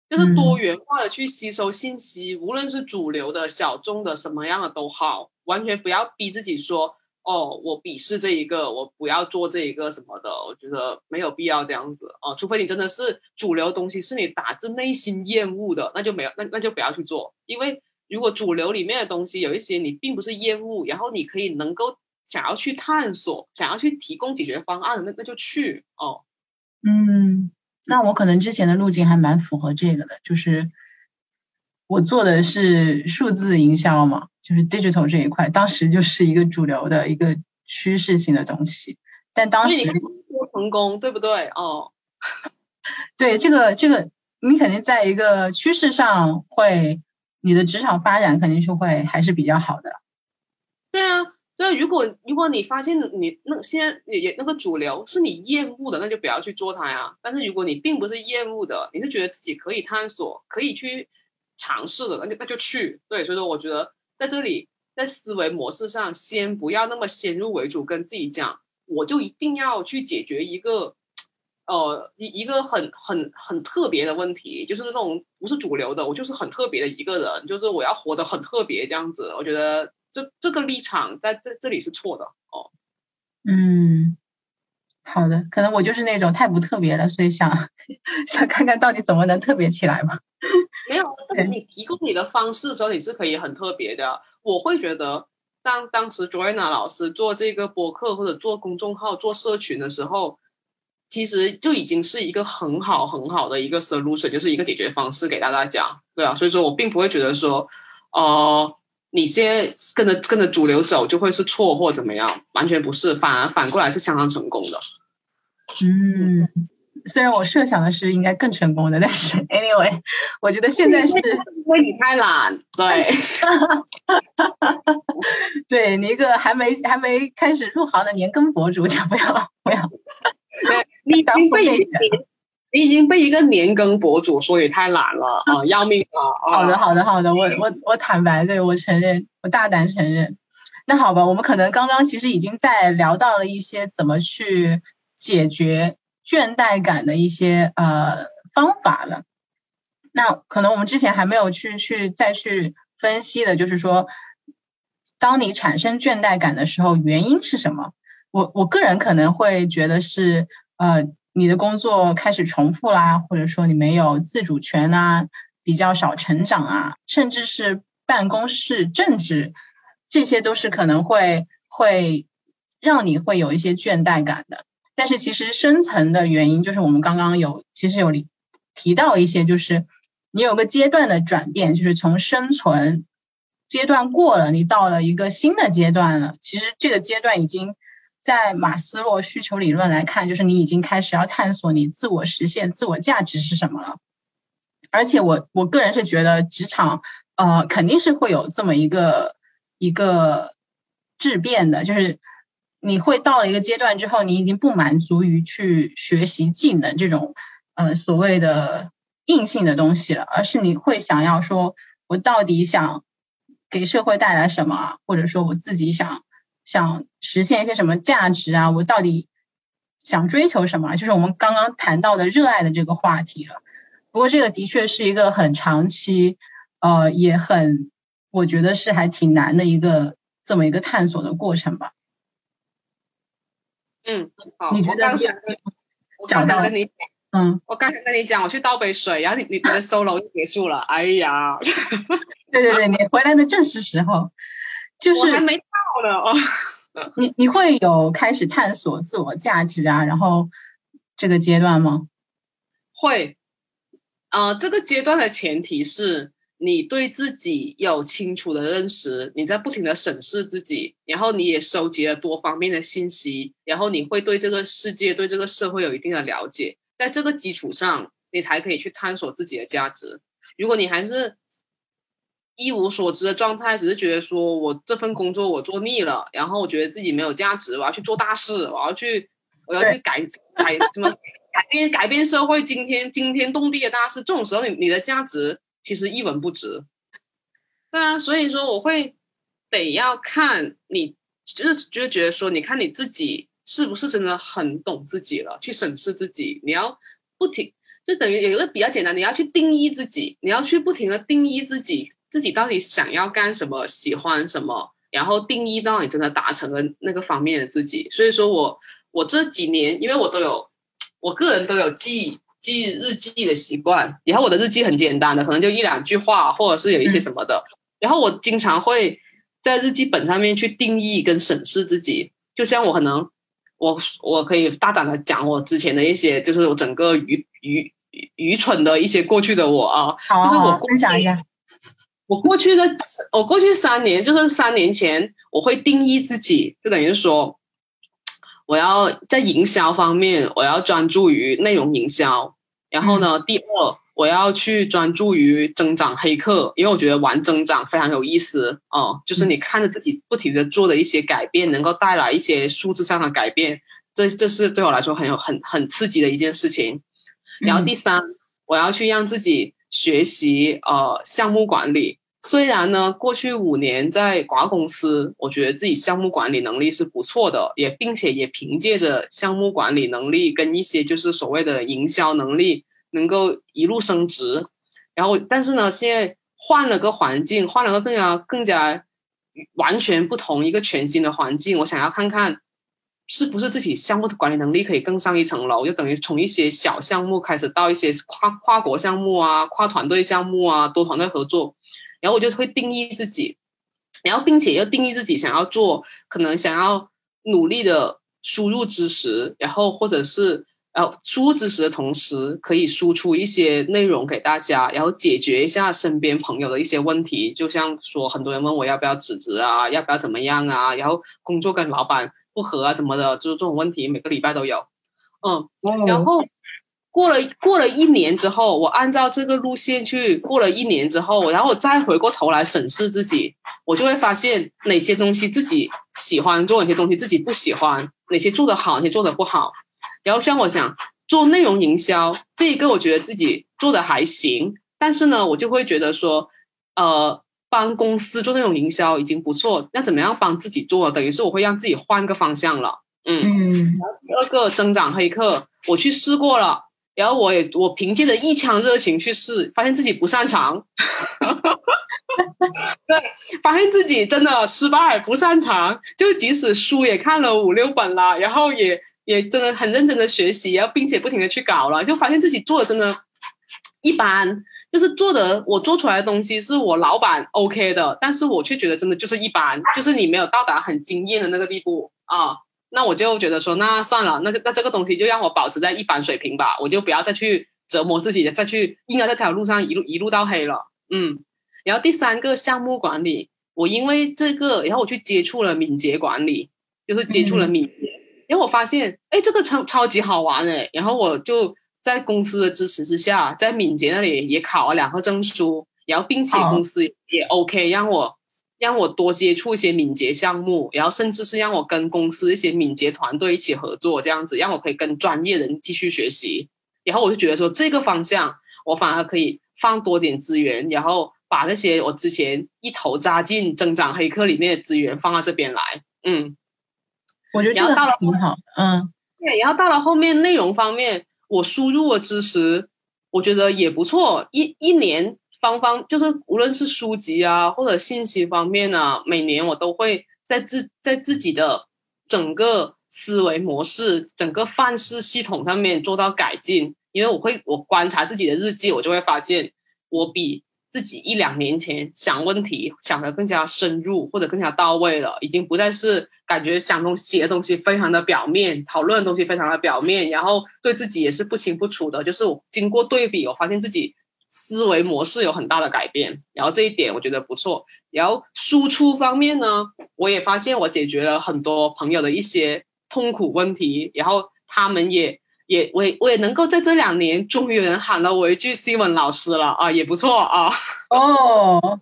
就是多元化的去吸收信息，无论是主流的、小众的，什么样的都好，完全不要逼自己说。哦，我鄙视这一个，我不要做这一个什么的，我觉得没有必要这样子哦。除非你真的是主流东西是你打自内心厌恶的，那就没有，那那就不要去做。因为如果主流里面的东西有一些你并不是厌恶，然后你可以能够想要去探索，想要去提供解决方案的，那那就去哦。嗯，那我可能之前的路径还蛮符合这个的，就是我做的是数字营销嘛。就是 digital 这一块，当时就是一个主流的一个趋势性的东西，但当时成功，对不对？哦，对，这个这个，你肯定在一个趋势上会，你的职场发展肯定是会还是比较好的。对啊，对啊，如果如果你发现你那现在也那个主流是你厌恶的，那就不要去做它呀。但是如果你并不是厌恶的，你是觉得自己可以探索、可以去尝试的，那就那就去。对，所以说我觉得。在这里，在思维模式上，先不要那么先入为主，跟自己讲，我就一定要去解决一个，呃，一一个很很很特别的问题，就是那种不是主流的，我就是很特别的一个人，就是我要活得很特别这样子。我觉得这这个立场在这这里是错的哦。嗯，好的，可能我就是那种太不特别了，所以想 想看看到底怎么能特别起来吧。没有，你提供你的方式的时候，你是可以很特别的。我会觉得，当当时 Joanna 老师做这个博客或者做公众号、做社群的时候，其实就已经是一个很好很好的一个 solution，就是一个解决方式给大家讲，对啊。所以说我并不会觉得说，哦，你先跟着跟着主流走就会是错或怎么样，完全不是，反而反过来是相当成功的。嗯，虽然我设想的是应该更成功的，但是 anyway，我觉得现在是因为你太懒，对，对你一个还没还没开始入行的年更博主，就不要不要，你已经被你你已经被一个年更博主说你太懒了 啊，要命啊！好的好的好的，我我我坦白，对我承认，我大胆承认。那好吧，我们可能刚刚其实已经在聊到了一些怎么去。解决倦怠感的一些呃方法了，那可能我们之前还没有去去再去分析的，就是说，当你产生倦怠感的时候，原因是什么？我我个人可能会觉得是呃你的工作开始重复啦，或者说你没有自主权啊，比较少成长啊，甚至是办公室政治，这些都是可能会会让你会有一些倦怠感的。但是其实深层的原因就是我们刚刚有其实有提到一些，就是你有个阶段的转变，就是从生存阶段过了，你到了一个新的阶段了。其实这个阶段已经在马斯洛需求理论来看，就是你已经开始要探索你自我实现、自我价值是什么了。而且我我个人是觉得职场呃肯定是会有这么一个一个质变的，就是。你会到了一个阶段之后，你已经不满足于去学习技能这种，呃，所谓的硬性的东西了，而是你会想要说，我到底想给社会带来什么，或者说我自己想想实现一些什么价值啊？我到底想追求什么？就是我们刚刚谈到的热爱的这个话题了。不过这个的确是一个很长期，呃，也很，我觉得是还挺难的一个这么一个探索的过程吧。嗯，好。你觉得？我刚才跟你，嗯，我刚才跟你讲，我去倒杯水，然后你你你的 solo 就结束了。哎呀，对对对，你回来的正是时候，就是还没到呢。哦，你你会有开始探索自我价值啊，然后这个阶段吗？会，啊，这个阶段的前提是。你对自己有清楚的认识，你在不停的审视自己，然后你也收集了多方面的信息，然后你会对这个世界、对这个社会有一定的了解，在这个基础上，你才可以去探索自己的价值。如果你还是一无所知的状态，只是觉得说我这份工作我做腻了，然后我觉得自己没有价值，我要去做大事，我要去，我要去改 改什么改变改变社会惊天惊天动地的大事，这种时候你你的价值。其实一文不值，对啊，所以说我会得要看你，就是就觉得说，你看你自己是不是真的很懂自己了，去审视自己，你要不停，就等于有一个比较简单，你要去定义自己，你要去不停的定义自己，自己到底想要干什么，喜欢什么，然后定义到你真的达成了那个方面的自己。所以说我我这几年，因为我都有，我个人都有记。记日记的习惯，然后我的日记很简单的，可能就一两句话，或者是有一些什么的。然后我经常会在日记本上面去定义跟审视自己。就像我可能，我我可以大胆的讲我之前的一些，就是我整个愚愚愚蠢的一些过去的我啊，就是我分享一下。我过去的我过去三年，就是三年前，我会定义自己，就等于说，我要在营销方面，我要专注于内容营销。然后呢？第二，我要去专注于增长黑客，因为我觉得玩增长非常有意思哦。就是你看着自己不停的做的一些改变，能够带来一些数字上的改变，这这是对我来说很有很很刺激的一件事情。然后第三，我要去让自己学习呃项目管理。虽然呢，过去五年在广告公司，我觉得自己项目管理能力是不错的，也并且也凭借着项目管理能力跟一些就是所谓的营销能力。能够一路升职，然后但是呢，现在换了个环境，换了个更加更加完全不同一个全新的环境，我想要看看是不是自己项目的管理能力可以更上一层楼，就等于从一些小项目开始到一些跨跨国项目啊、跨团队项目啊、多团队合作，然后我就会定义自己，然后并且要定义自己想要做，可能想要努力的输入知识，然后或者是。呃输入知识的同时，可以输出一些内容给大家，然后解决一下身边朋友的一些问题。就像说，很多人问我要不要辞职啊，要不要怎么样啊，然后工作跟老板不和啊什么的，就是这种问题，每个礼拜都有。嗯，然后。过了过了一年之后，我按照这个路线去过了一年之后，然后我再回过头来审视自己，我就会发现哪些东西自己喜欢做，哪些东西自己不喜欢，哪些做得好，哪些做得不好。然后像我想做内容营销这一个，我觉得自己做的还行，但是呢，我就会觉得说，呃，帮公司做那种营销已经不错，那怎么样帮自己做？等于是我会让自己换个方向了。嗯，第二个增长黑客，我去试过了。然后我也我凭借着一腔热情去试，发现自己不擅长，对，发现自己真的失败不擅长。就即使书也看了五六本了，然后也也真的很认真的学习，然后并且不停的去搞了，就发现自己做的真的一般，就是做的我做出来的东西是我老板 OK 的，但是我却觉得真的就是一般，就是你没有到达很惊艳的那个地步啊。那我就觉得说，那算了，那那这个东西就让我保持在一般水平吧，我就不要再去折磨自己，再去硬要在这条路上一路一路到黑了。嗯，然后第三个项目管理，我因为这个，然后我去接触了敏捷管理，就是接触了敏捷，然后我发现，哎，这个超超级好玩哎，然后我就在公司的支持之下，在敏捷那里也考了两个证书，然后并且公司也 OK 让我。让我多接触一些敏捷项目，然后甚至是让我跟公司一些敏捷团队一起合作，这样子让我可以跟专业人继续学习。然后我就觉得说，这个方向我反而可以放多点资源，然后把那些我之前一头扎进增长黑客里面的资源放到这边来。嗯，我觉得这个挺好。嗯，对。然后到了后面内容方面，我输入的知识，我觉得也不错。一一年。方方就是无论是书籍啊，或者信息方面啊，每年我都会在自在自己的整个思维模式、整个范式系统上面做到改进。因为我会我观察自己的日记，我就会发现我比自己一两年前想问题想得更加深入或者更加到位了，已经不再是感觉想东西写的东西非常的表面，讨论的东西非常的表面，然后对自己也是不清不楚的。就是我经过对比，我发现自己。思维模式有很大的改变，然后这一点我觉得不错。然后输出方面呢，我也发现我解决了很多朋友的一些痛苦问题，然后他们也也我也我也能够在这两年，终于有人喊了我一句 Simon 老师了啊，也不错啊。哦，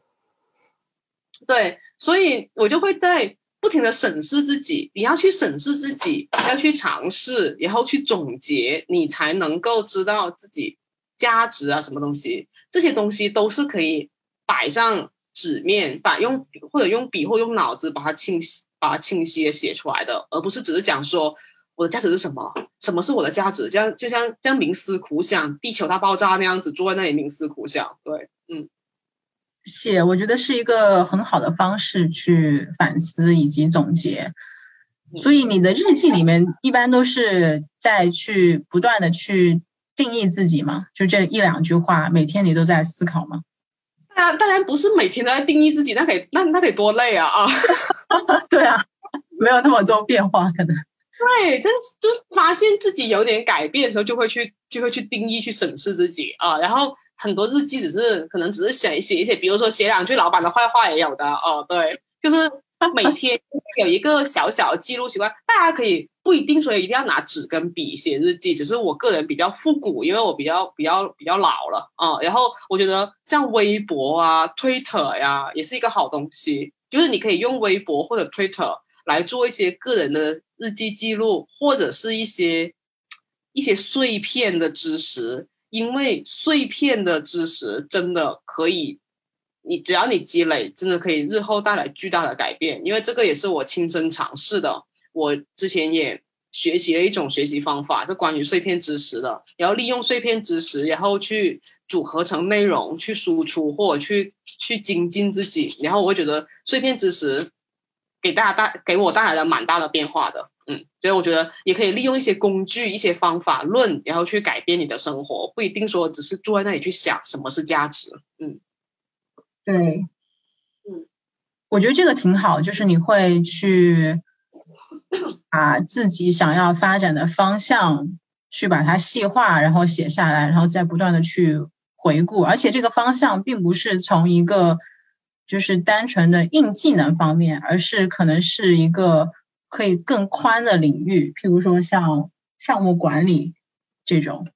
对，所以我就会在不停的审视自己，你要去审视自己，要去尝试，然后去总结，你才能够知道自己。价值啊，什么东西？这些东西都是可以摆上纸面，把用或者用笔或用脑子把它清晰、把它清晰的写出来的，而不是只是讲说我的价值是什么，什么是我的价值？这样就像这样冥思苦想，地球大爆炸那样子，坐在那里冥思苦想。对，嗯，写我觉得是一个很好的方式去反思以及总结。所以你的日记里面一般都是在去不断的去。定义自己吗？就这一两句话，每天你都在思考吗？当然，当然不是每天都在定义自己，那得那那得多累啊啊！对啊，没有那么多变化，可能对，但是就发现自己有点改变的时候，就会去就会去定义、去审视自己啊。然后很多日记只是可能只是写写一写，比如说写两句老板的坏话也有的哦。对，就是每 天有一个小小的记录习惯，大家可以。不一定说一定要拿纸跟笔写日记，只是我个人比较复古，因为我比较比较比较老了啊。然后我觉得像微博啊、Twitter 呀，也是一个好东西，就是你可以用微博或者 Twitter 来做一些个人的日记记录，或者是一些一些碎片的知识，因为碎片的知识真的可以，你只要你积累，真的可以日后带来巨大的改变。因为这个也是我亲身尝试的。我之前也学习了一种学习方法，是关于碎片知识的，然后利用碎片知识，然后去组合成内容去输出，或者去去精进自己。然后我觉得碎片知识给大家带给我带来了蛮大的变化的，嗯，所以我觉得也可以利用一些工具、一些方法论，然后去改变你的生活，不一定说只是坐在那里去想什么是价值，嗯，对，嗯，我觉得这个挺好，就是你会去。把自己想要发展的方向去把它细化，然后写下来，然后再不断的去回顾。而且这个方向并不是从一个就是单纯的硬技能方面，而是可能是一个可以更宽的领域，譬如说像项目管理这种。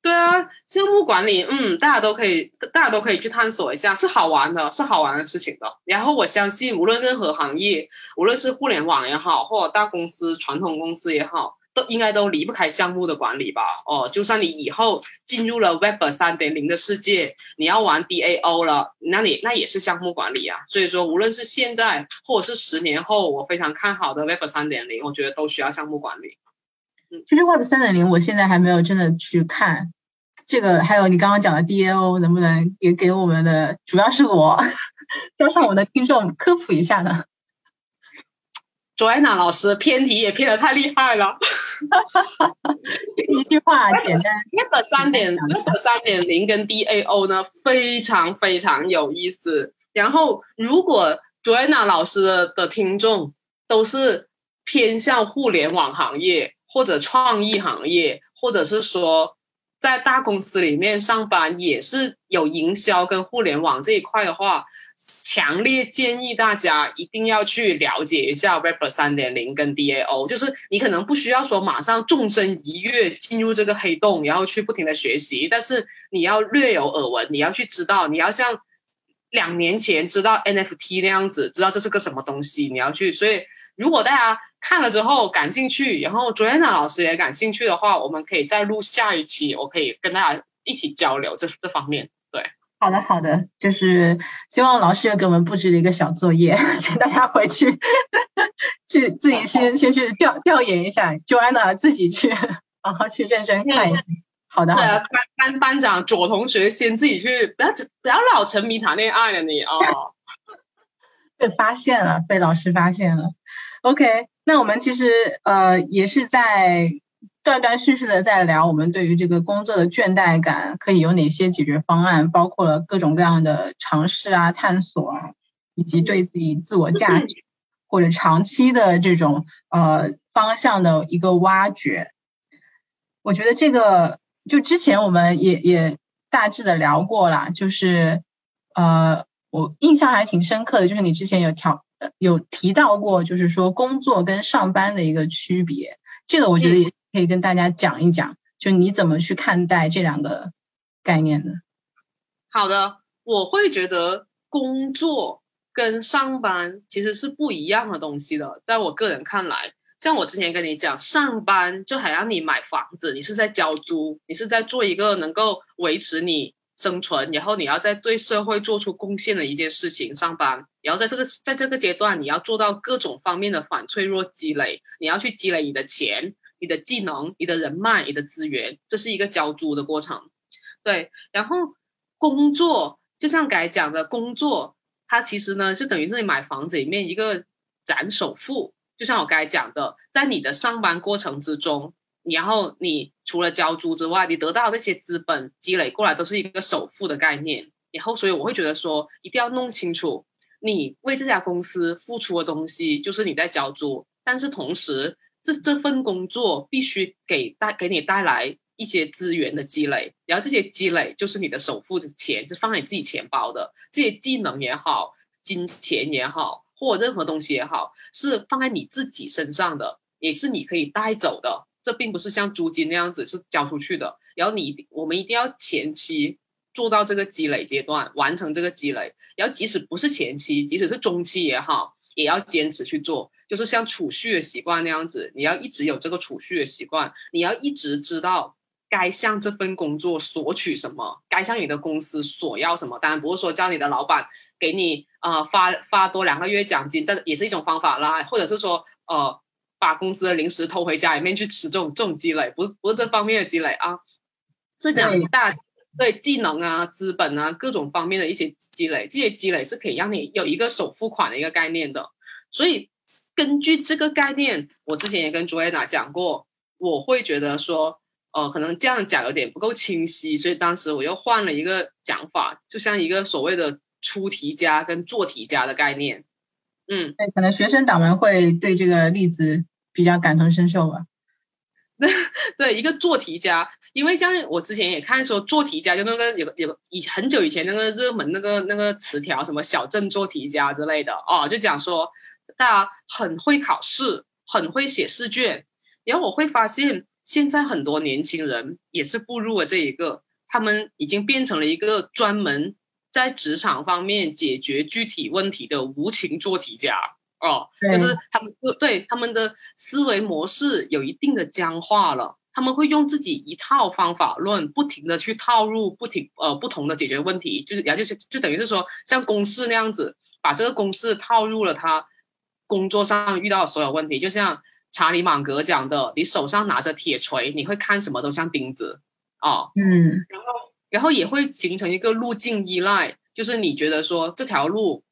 对啊，项目管理，嗯，大家都可以，大家都可以去探索一下，是好玩的，是好玩的事情的。然后我相信，无论任何行业，无论是互联网也好，或者大公司、传统公司也好，都应该都离不开项目的管理吧？哦，就算你以后进入了 Web 三点零的世界，你要玩 DAO 了，那你那也是项目管理啊。所以说，无论是现在，或者是十年后，我非常看好的 Web 三点零，我觉得都需要项目管理。嗯其实 Web 三点零，我现在还没有真的去看这个，还有你刚刚讲的 DAO，能不能也给我们的，主要是我 加上我的听众科普一下呢？卓安娜老师偏题也偏的太厉害了，一句话简单。Web 三点 Web 三点零跟 DAO 呢，非常非常有意思。然后，如果卓安娜老师的听众都是偏向互联网行业，或者创意行业，或者是说在大公司里面上班，也是有营销跟互联网这一块的话，强烈建议大家一定要去了解一下 Web 三点零跟 DAO。就是你可能不需要说马上纵身一跃进入这个黑洞，然后去不停的学习，但是你要略有耳闻，你要去知道，你要像两年前知道 NFT 那样子，知道这是个什么东西，你要去。所以如果大家看了之后感兴趣，然后 Joanna 老师也感兴趣的话，我们可以再录下一期，我可以跟大家一起交流这这方面。对，好的好的，就是希望老师又给我们布置了一个小作业，请大家回去去自己先先去调调研一下，Joanna 自己去好好去认真看一下。好的，班班班长左同学先自己去，不要不要老沉迷谈恋爱了你哦。被发现了，被老师发现了。OK。那我们其实呃也是在断断续续的在聊，我们对于这个工作的倦怠感可以有哪些解决方案，包括了各种各样的尝试啊、探索啊，以及对自己自我价值或者长期的这种呃方向的一个挖掘。我觉得这个就之前我们也也大致的聊过了，就是呃我印象还挺深刻的，就是你之前有调。有提到过，就是说工作跟上班的一个区别，这个我觉得也可以跟大家讲一讲，就你怎么去看待这两个概念的。好的，我会觉得工作跟上班其实是不一样的东西的，在我个人看来，像我之前跟你讲，上班就好像你买房子，你是在交租，你是在做一个能够维持你。生存，然后你要在对社会做出贡献的一件事情上班，然后在这个在这个阶段，你要做到各种方面的反脆弱积累，你要去积累你的钱、你的技能、你的人脉、你的资源，这是一个交租的过程。对，然后工作就像刚才讲的工作，它其实呢就等于是你买房子里面一个攒首付，就像我刚才讲的，在你的上班过程之中。然后你除了交租之外，你得到那些资本积累过来都是一个首付的概念。然后，所以我会觉得说，一定要弄清楚，你为这家公司付出的东西就是你在交租，但是同时，这这份工作必须给带给你带来一些资源的积累，然后这些积累就是你的首付的钱，是放在你自己钱包的。这些技能也好，金钱也好，或任何东西也好，是放在你自己身上的，也是你可以带走的。这并不是像租金那样子是交出去的，然后你我们一定要前期做到这个积累阶段，完成这个积累。然后即使不是前期，即使是中期也好，也要坚持去做。就是像储蓄的习惯那样子，你要一直有这个储蓄的习惯，你要一直知道该向这份工作索取什么，该向你的公司索要什么。当然不是说叫你的老板给你啊发发多两个月奖金，这也是一种方法啦，或者是说呃。把公司的零食偷回家里面去吃，这种这种积累，不是不是这方面的积累啊，是讲大对技能啊、资本啊各种方面的一些积累，这些积累是可以让你有一个首付款的一个概念的。所以根据这个概念，我之前也跟卓安娜讲过，我会觉得说，呃，可能这样讲有点不够清晰，所以当时我又换了一个讲法，就像一个所谓的出题家跟做题家的概念。嗯，对，可能学生党们会对这个例子。比较感同身受吧。对，一个做题家，因为像我之前也看说做题家，就那个有有个以很久以前那个热门那个那个词条，什么小镇做题家之类的哦，就讲说大家很会考试，很会写试卷，然后我会发现现在很多年轻人也是步入了这一个，他们已经变成了一个专门在职场方面解决具体问题的无情做题家。哦，就是他们对他们的思维模式有一定的僵化了，他们会用自己一套方法论，不停的去套入不停呃不同的解决问题，就是也就是就等于是说像公式那样子，把这个公式套入了他工作上遇到的所有问题，就像查理芒格讲的，你手上拿着铁锤，你会看什么都像钉子啊，嗯，然后然后也会形成一个路径依赖，就是你觉得说这条路。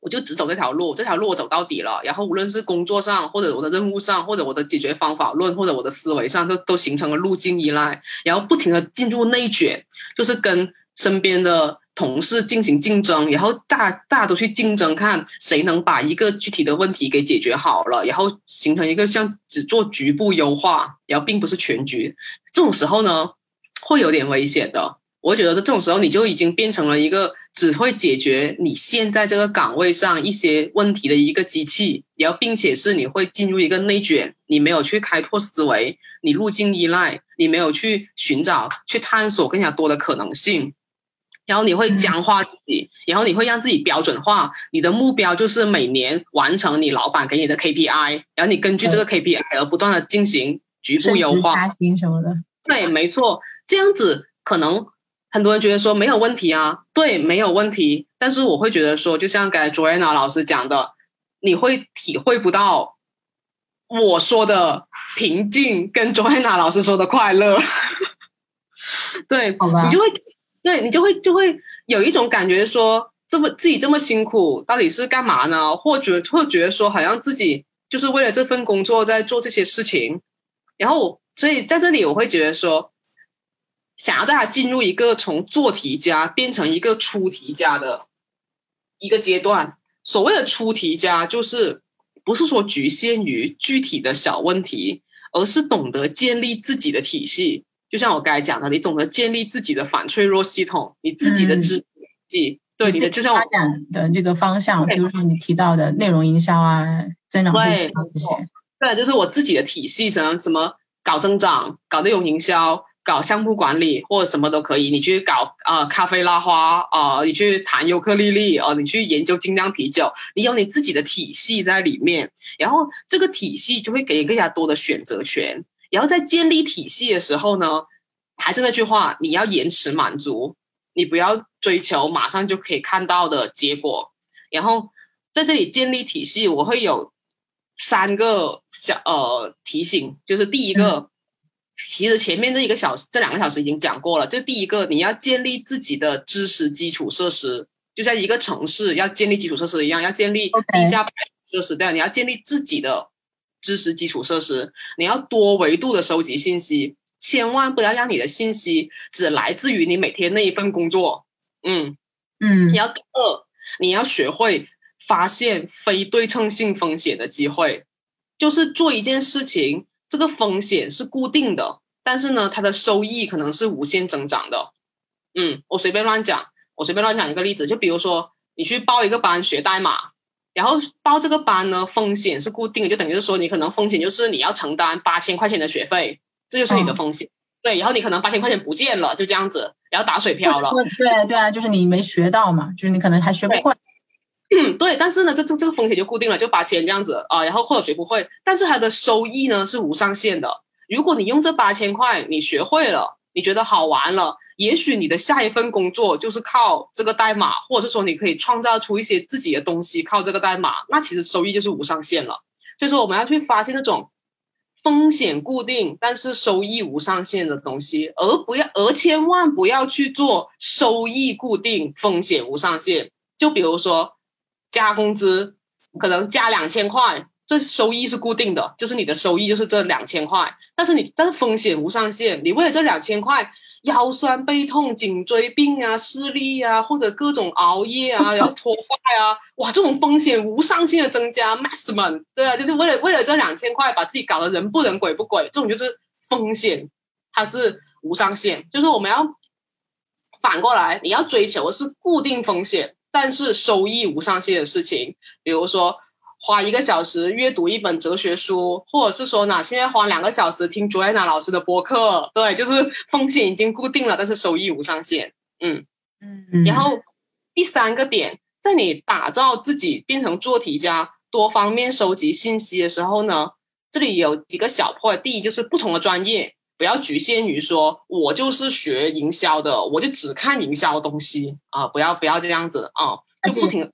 我就只走这条路，这条路我走到底了。然后无论是工作上，或者我的任务上，或者我的解决方法论，或者我的思维上，都都形成了路径依赖，然后不停的进入内卷，就是跟身边的同事进行竞争，然后大大家都去竞争，看谁能把一个具体的问题给解决好了，然后形成一个像只做局部优化，然后并不是全局。这种时候呢，会有点危险的。我觉得这种时候，你就已经变成了一个只会解决你现在这个岗位上一些问题的一个机器，然后并且是你会进入一个内卷，你没有去开拓思维，你路径依赖，你没有去寻找、去探索更加多的可能性，然后你会僵化自己，然后你会让自己标准化，你的目标就是每年完成你老板给你的 KPI，然后你根据这个 KPI 而不断的进行局部优化、加薪什么的。对，没错，这样子可能。很多人觉得说没有问题啊，对，没有问题。但是我会觉得说，就像刚才 Joanna 老师讲的，你会体会不到我说的平静，跟 Joanna 老师说的快乐。对，你就会，对你就会就会有一种感觉说，这么自己这么辛苦，到底是干嘛呢？或者或觉得说，好像自己就是为了这份工作在做这些事情。然后，所以在这里我会觉得说。想要带他进入一个从做题家变成一个出题家的一个阶段。所谓的出题家，就是不是说局限于具体的小问题，而是懂得建立自己的体系。就像我刚才讲的，你懂得建立自己的反脆弱系统，你自己的知己，对你的就像发展的这个方向，比如说你提到的内容营销啊、增长对这些，对，就是我自己的体系，什么什么搞增长、搞内容营销。搞项目管理或者什么都可以，你去搞啊咖啡拉花啊，你去弹尤克里里啊，你去研究精酿啤酒，你有你自己的体系在里面，然后这个体系就会给更加多的选择权。然后在建立体系的时候呢，还是那句话，你要延迟满足，你不要追求马上就可以看到的结果。然后在这里建立体系，我会有三个小呃提醒，就是第一个。其实前面这一个小时，这两个小时已经讲过了。就第一个，你要建立自己的知识基础设施，就像一个城市要建立基础设施一样，要建立地下设施。对，你要建立自己的知识基础设施，你要多维度的收集信息，千万不要让你的信息只来自于你每天那一份工作。嗯嗯，你要二，你要学会发现非对称性风险的机会，就是做一件事情。这个风险是固定的，但是呢，它的收益可能是无限增长的。嗯，我随便乱讲，我随便乱讲一个例子，就比如说你去报一个班学代码，然后报这个班呢，风险是固定的，就等于是说你可能风险就是你要承担八千块钱的学费，这就是你的风险。对，然后你可能八千块钱不见了，就这样子，然后打水漂了。对对啊，就是你没学到嘛，就是你可能还学不会。嗯，对，但是呢，这这这个风险就固定了，就八千这样子啊，然后或者学不会，但是它的收益呢是无上限的。如果你用这八千块，你学会了，你觉得好玩了，也许你的下一份工作就是靠这个代码，或者是说你可以创造出一些自己的东西，靠这个代码，那其实收益就是无上限了。所以说，我们要去发现那种风险固定但是收益无上限的东西，而不要，而千万不要去做收益固定、风险无上限。就比如说。加工资可能加两千块，这收益是固定的，就是你的收益就是这两千块。但是你但是风险无上限，你为了这两千块，腰酸背痛、颈椎病啊、视力啊，或者各种熬夜啊，然后脱发啊，哇，这种风险无上限的增加，maximum，对啊，就是为了为了这两千块把自己搞得人不人鬼不鬼，这种就是风险，它是无上限，就是我们要反过来，你要追求的是固定风险，但是收益无上限的事情，比如说。花一个小时阅读一本哲学书，或者是说呢，现在花两个小时听 Joanna 老师的播客，对，就是风险已经固定了，但是收益无上限。嗯嗯。然后第三个点，在你打造自己变成做题家，多方面收集信息的时候呢，这里有几个小 point。第一就是不同的专业，不要局限于说我就是学营销的，我就只看营销东西啊，不要不要这样子啊，就不停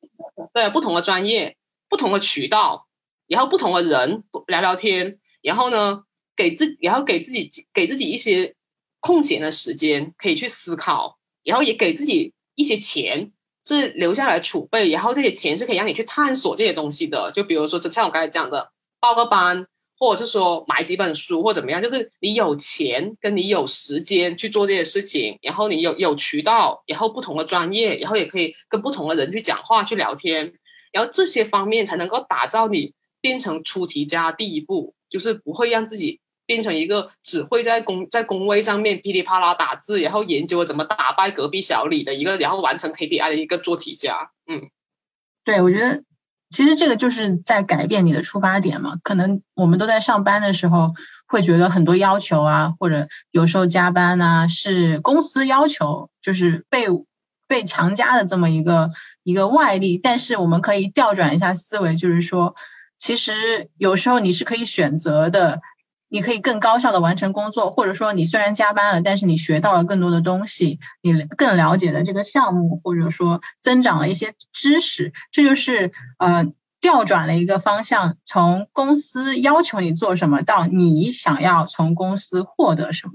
对不同的专业。不同的渠道，然后不同的人聊聊天，然后呢，给自然后给自己给自己一些空闲的时间，可以去思考，然后也给自己一些钱是留下来储备，然后这些钱是可以让你去探索这些东西的。就比如说，就像我刚才讲的，报个班，或者是说买几本书，或怎么样，就是你有钱跟你有时间去做这些事情，然后你有有渠道，然后不同的专业，然后也可以跟不同的人去讲话去聊天。然后这些方面才能够打造你变成出题家第一步，就是不会让自己变成一个只会在工在工位上面噼里啪啦打字，然后研究怎么打败隔壁小李的一个，然后完成 KPI 的一个做题家。嗯，对，我觉得其实这个就是在改变你的出发点嘛。可能我们都在上班的时候会觉得很多要求啊，或者有时候加班啊，是公司要求，就是被被强加的这么一个。一个外力，但是我们可以调转一下思维，就是说，其实有时候你是可以选择的，你可以更高效的完成工作，或者说你虽然加班了，但是你学到了更多的东西，你更了解了这个项目，或者说增长了一些知识，这就是呃调转了一个方向，从公司要求你做什么，到你想要从公司获得什么。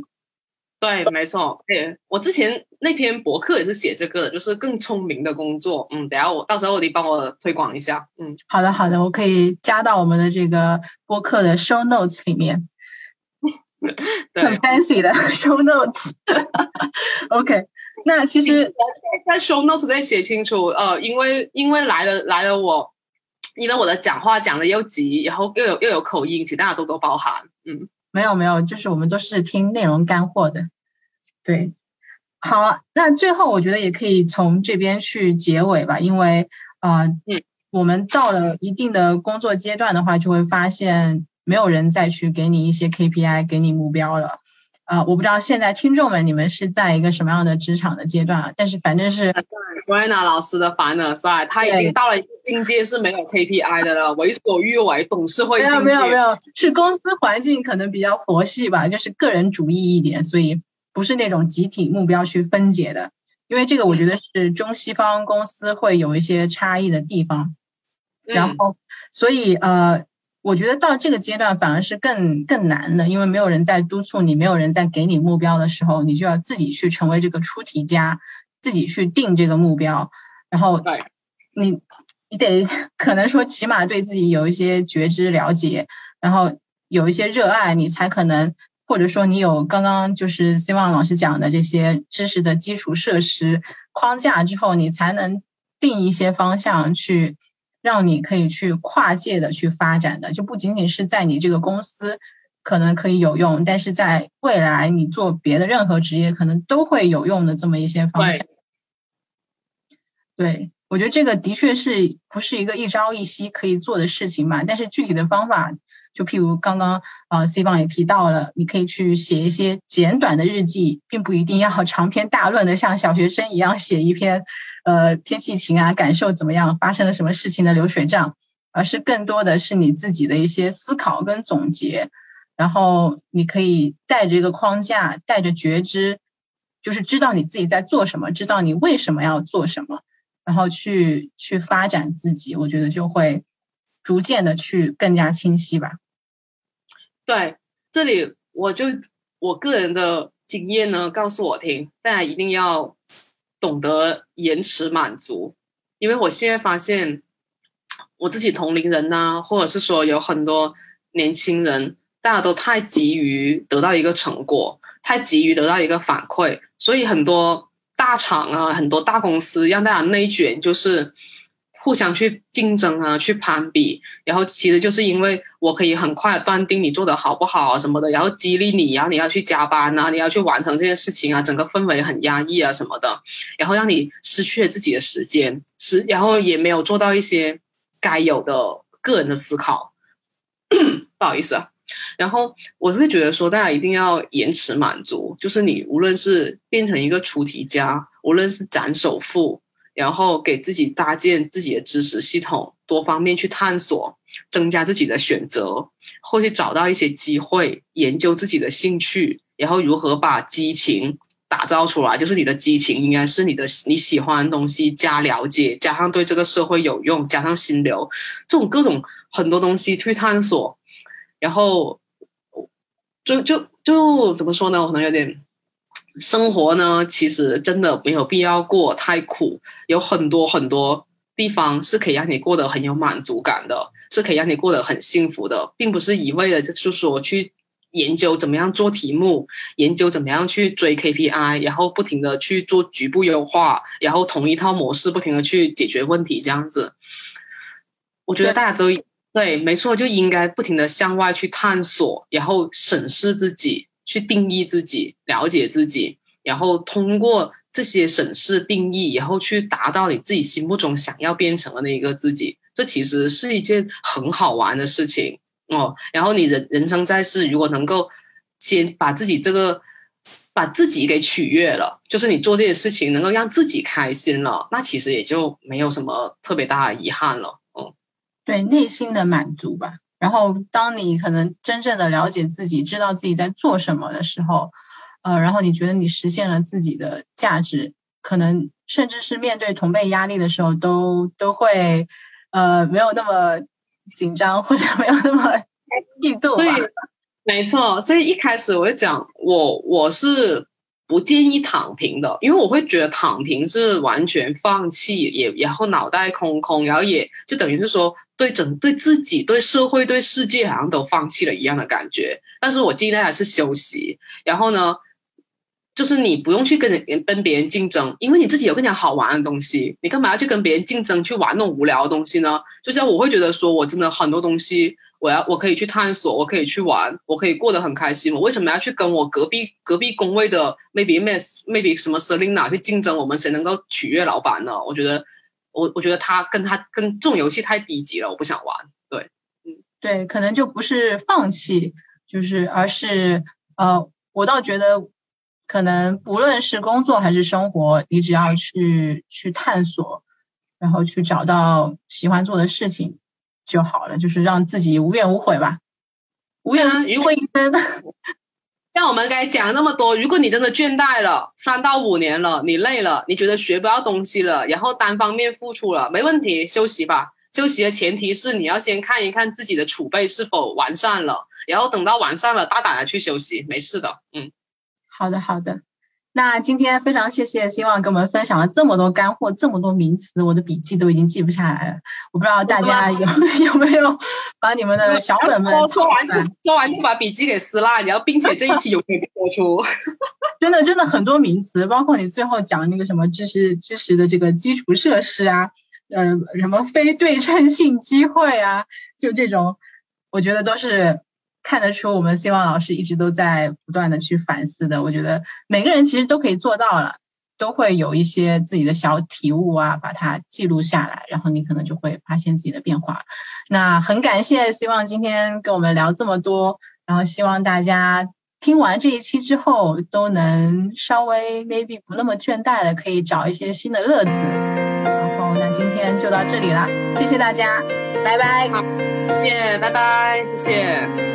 对，没错。对我之前那篇博客也是写这个，就是更聪明的工作。嗯，等下我到时候你帮我推广一下。嗯，好的，好的，我可以加到我们的这个播客的 show notes 里面。很 fancy 的 show notes。OK，那其实在 show notes 再写清楚。呃，因为因为来了来了我，因为我的讲话讲的又急，然后又有又有口音，请大家多多包涵。嗯。没有没有，就是我们都是听内容干货的，对。好，那最后我觉得也可以从这边去结尾吧，因为啊，嗯，我们到了一定的工作阶段的话，就会发现没有人再去给你一些 KPI，给你目标了。啊，我不知道现在听众们你们是在一个什么样的职场的阶段啊？但是反正是 Joanna 老师的凡尔赛，他已经到了境界是没有 KPI 的了，为所欲为，董事会。没有没有没有，是公司环境可能比较佛系吧，就是个人主义一点，所以不是那种集体目标去分解的。因为这个我觉得是中西方公司会有一些差异的地方。然后，所以呃。我觉得到这个阶段反而是更更难的，因为没有人在督促你，没有人在给你目标的时候，你就要自己去成为这个出题家，自己去定这个目标。然后，你你得可能说起码对自己有一些觉知了解，然后有一些热爱，你才可能，或者说你有刚刚就是希望老师讲的这些知识的基础设施框架之后，你才能定一些方向去。让你可以去跨界的去发展的，就不仅仅是在你这个公司可能可以有用，但是在未来你做别的任何职业可能都会有用的这么一些方向。对，我觉得这个的确是不是一个一朝一夕可以做的事情嘛？但是具体的方法，就譬如刚刚啊 C 方也提到了，你可以去写一些简短的日记，并不一定要长篇大论的像小学生一样写一篇。呃，天气晴啊，感受怎么样？发生了什么事情的流水账，而是更多的是你自己的一些思考跟总结。然后你可以带着一个框架，带着觉知，就是知道你自己在做什么，知道你为什么要做什么，然后去去发展自己。我觉得就会逐渐的去更加清晰吧。对，这里我就我个人的经验呢，告诉我听，大家一定要。懂得延迟满足，因为我现在发现，我自己同龄人呐，或者是说有很多年轻人，大家都太急于得到一个成果，太急于得到一个反馈，所以很多大厂啊，很多大公司让大家内卷，就是互相去竞争啊，去攀比，然后其实就是因为我可以很快断定你做的好不好啊什么的，然后激励你，然后你要去加班啊，你要去完成这件事情啊，整个氛围很压抑啊什么的，然后让你失去了自己的时间，是然后也没有做到一些该有的个人的思考，不好意思啊。然后我会觉得说，大家一定要延迟满足，就是你无论是变成一个出题家，无论是攒首付，然后给自己搭建自己的知识系统，多方面去探索，增加自己的选择，或去找到一些机会，研究自己的兴趣，然后如何把激情打造出来。就是你的激情应该是你的你喜欢的东西加了解，加上对这个社会有用，加上心流，这种各种很多东西去探索。然后，就就就怎么说呢？我可能有点生活呢，其实真的没有必要过太苦。有很多很多地方是可以让你过得很有满足感的，是可以让你过得很幸福的，并不是一味的就是说去研究怎么样做题目，研究怎么样去追 KPI，然后不停的去做局部优化，然后同一套模式不停的去解决问题，这样子。我觉得大家都。对，没错，就应该不停的向外去探索，然后审视自己，去定义自己，了解自己，然后通过这些审视、定义，然后去达到你自己心目中想要变成的那一个自己。这其实是一件很好玩的事情哦。然后你人人生在世，如果能够先把自己这个把自己给取悦了，就是你做这些事情能够让自己开心了，那其实也就没有什么特别大的遗憾了。对内心的满足吧。然后，当你可能真正的了解自己，知道自己在做什么的时候，呃，然后你觉得你实现了自己的价值，可能甚至是面对同辈压力的时候，都都会呃没有那么紧张，或者没有那么 嫉妒。所以，没错。所以一开始我就讲，我我是。不建议躺平的，因为我会觉得躺平是完全放弃，也然后脑袋空空，然后也就等于是说对整对自己、对社会、对世界好像都放弃了一样的感觉。但是我建议大家是休息，然后呢，就是你不用去跟跟别人竞争，因为你自己有更加好玩的东西，你干嘛要去跟别人竞争，去玩那种无聊的东西呢？就像我会觉得说，我真的很多东西。我要，我可以去探索，我可以去玩，我可以过得很开心。我为什么要去跟我隔壁隔壁工位的 maybe Miss maybe 什么 Selina 去竞争？我们谁能够取悦老板呢？我觉得，我我觉得他跟他跟这种游戏太低级了，我不想玩。对，嗯，对，可能就不是放弃，就是而是呃，我倒觉得可能不论是工作还是生活，你只要去去探索，然后去找到喜欢做的事情。就好了，就是让自己无怨无悔吧。无怨无悔一生。像我们刚才讲了那么多，如果你真的倦怠了，三到五年了，你累了，你觉得学不到东西了，然后单方面付出了，没问题，休息吧。休息的前提是你要先看一看自己的储备是否完善了，然后等到完善了，大胆的去休息，没事的。嗯，好的，好的。那今天非常谢谢希望跟我们分享了这么多干货，这么多名词，我的笔记都已经记不下来了。我不知道大家有 有没有把你们的小本本说完，说完就把笔记给撕烂，然后并且这一期有可以播出。真的真的很多名词，包括你最后讲那个什么知识知识的这个基础设施啊，呃，什么非对称性机会啊，就这种，我觉得都是。看得出，我们希望老师一直都在不断的去反思的。我觉得每个人其实都可以做到了，都会有一些自己的小体悟啊，把它记录下来，然后你可能就会发现自己的变化。那很感谢，希望今天跟我们聊这么多，然后希望大家听完这一期之后，都能稍微 maybe 不那么倦怠了，可以找一些新的乐子。然后那今天就到这里啦，谢谢大家，拜拜。好，谢谢，拜拜，谢谢。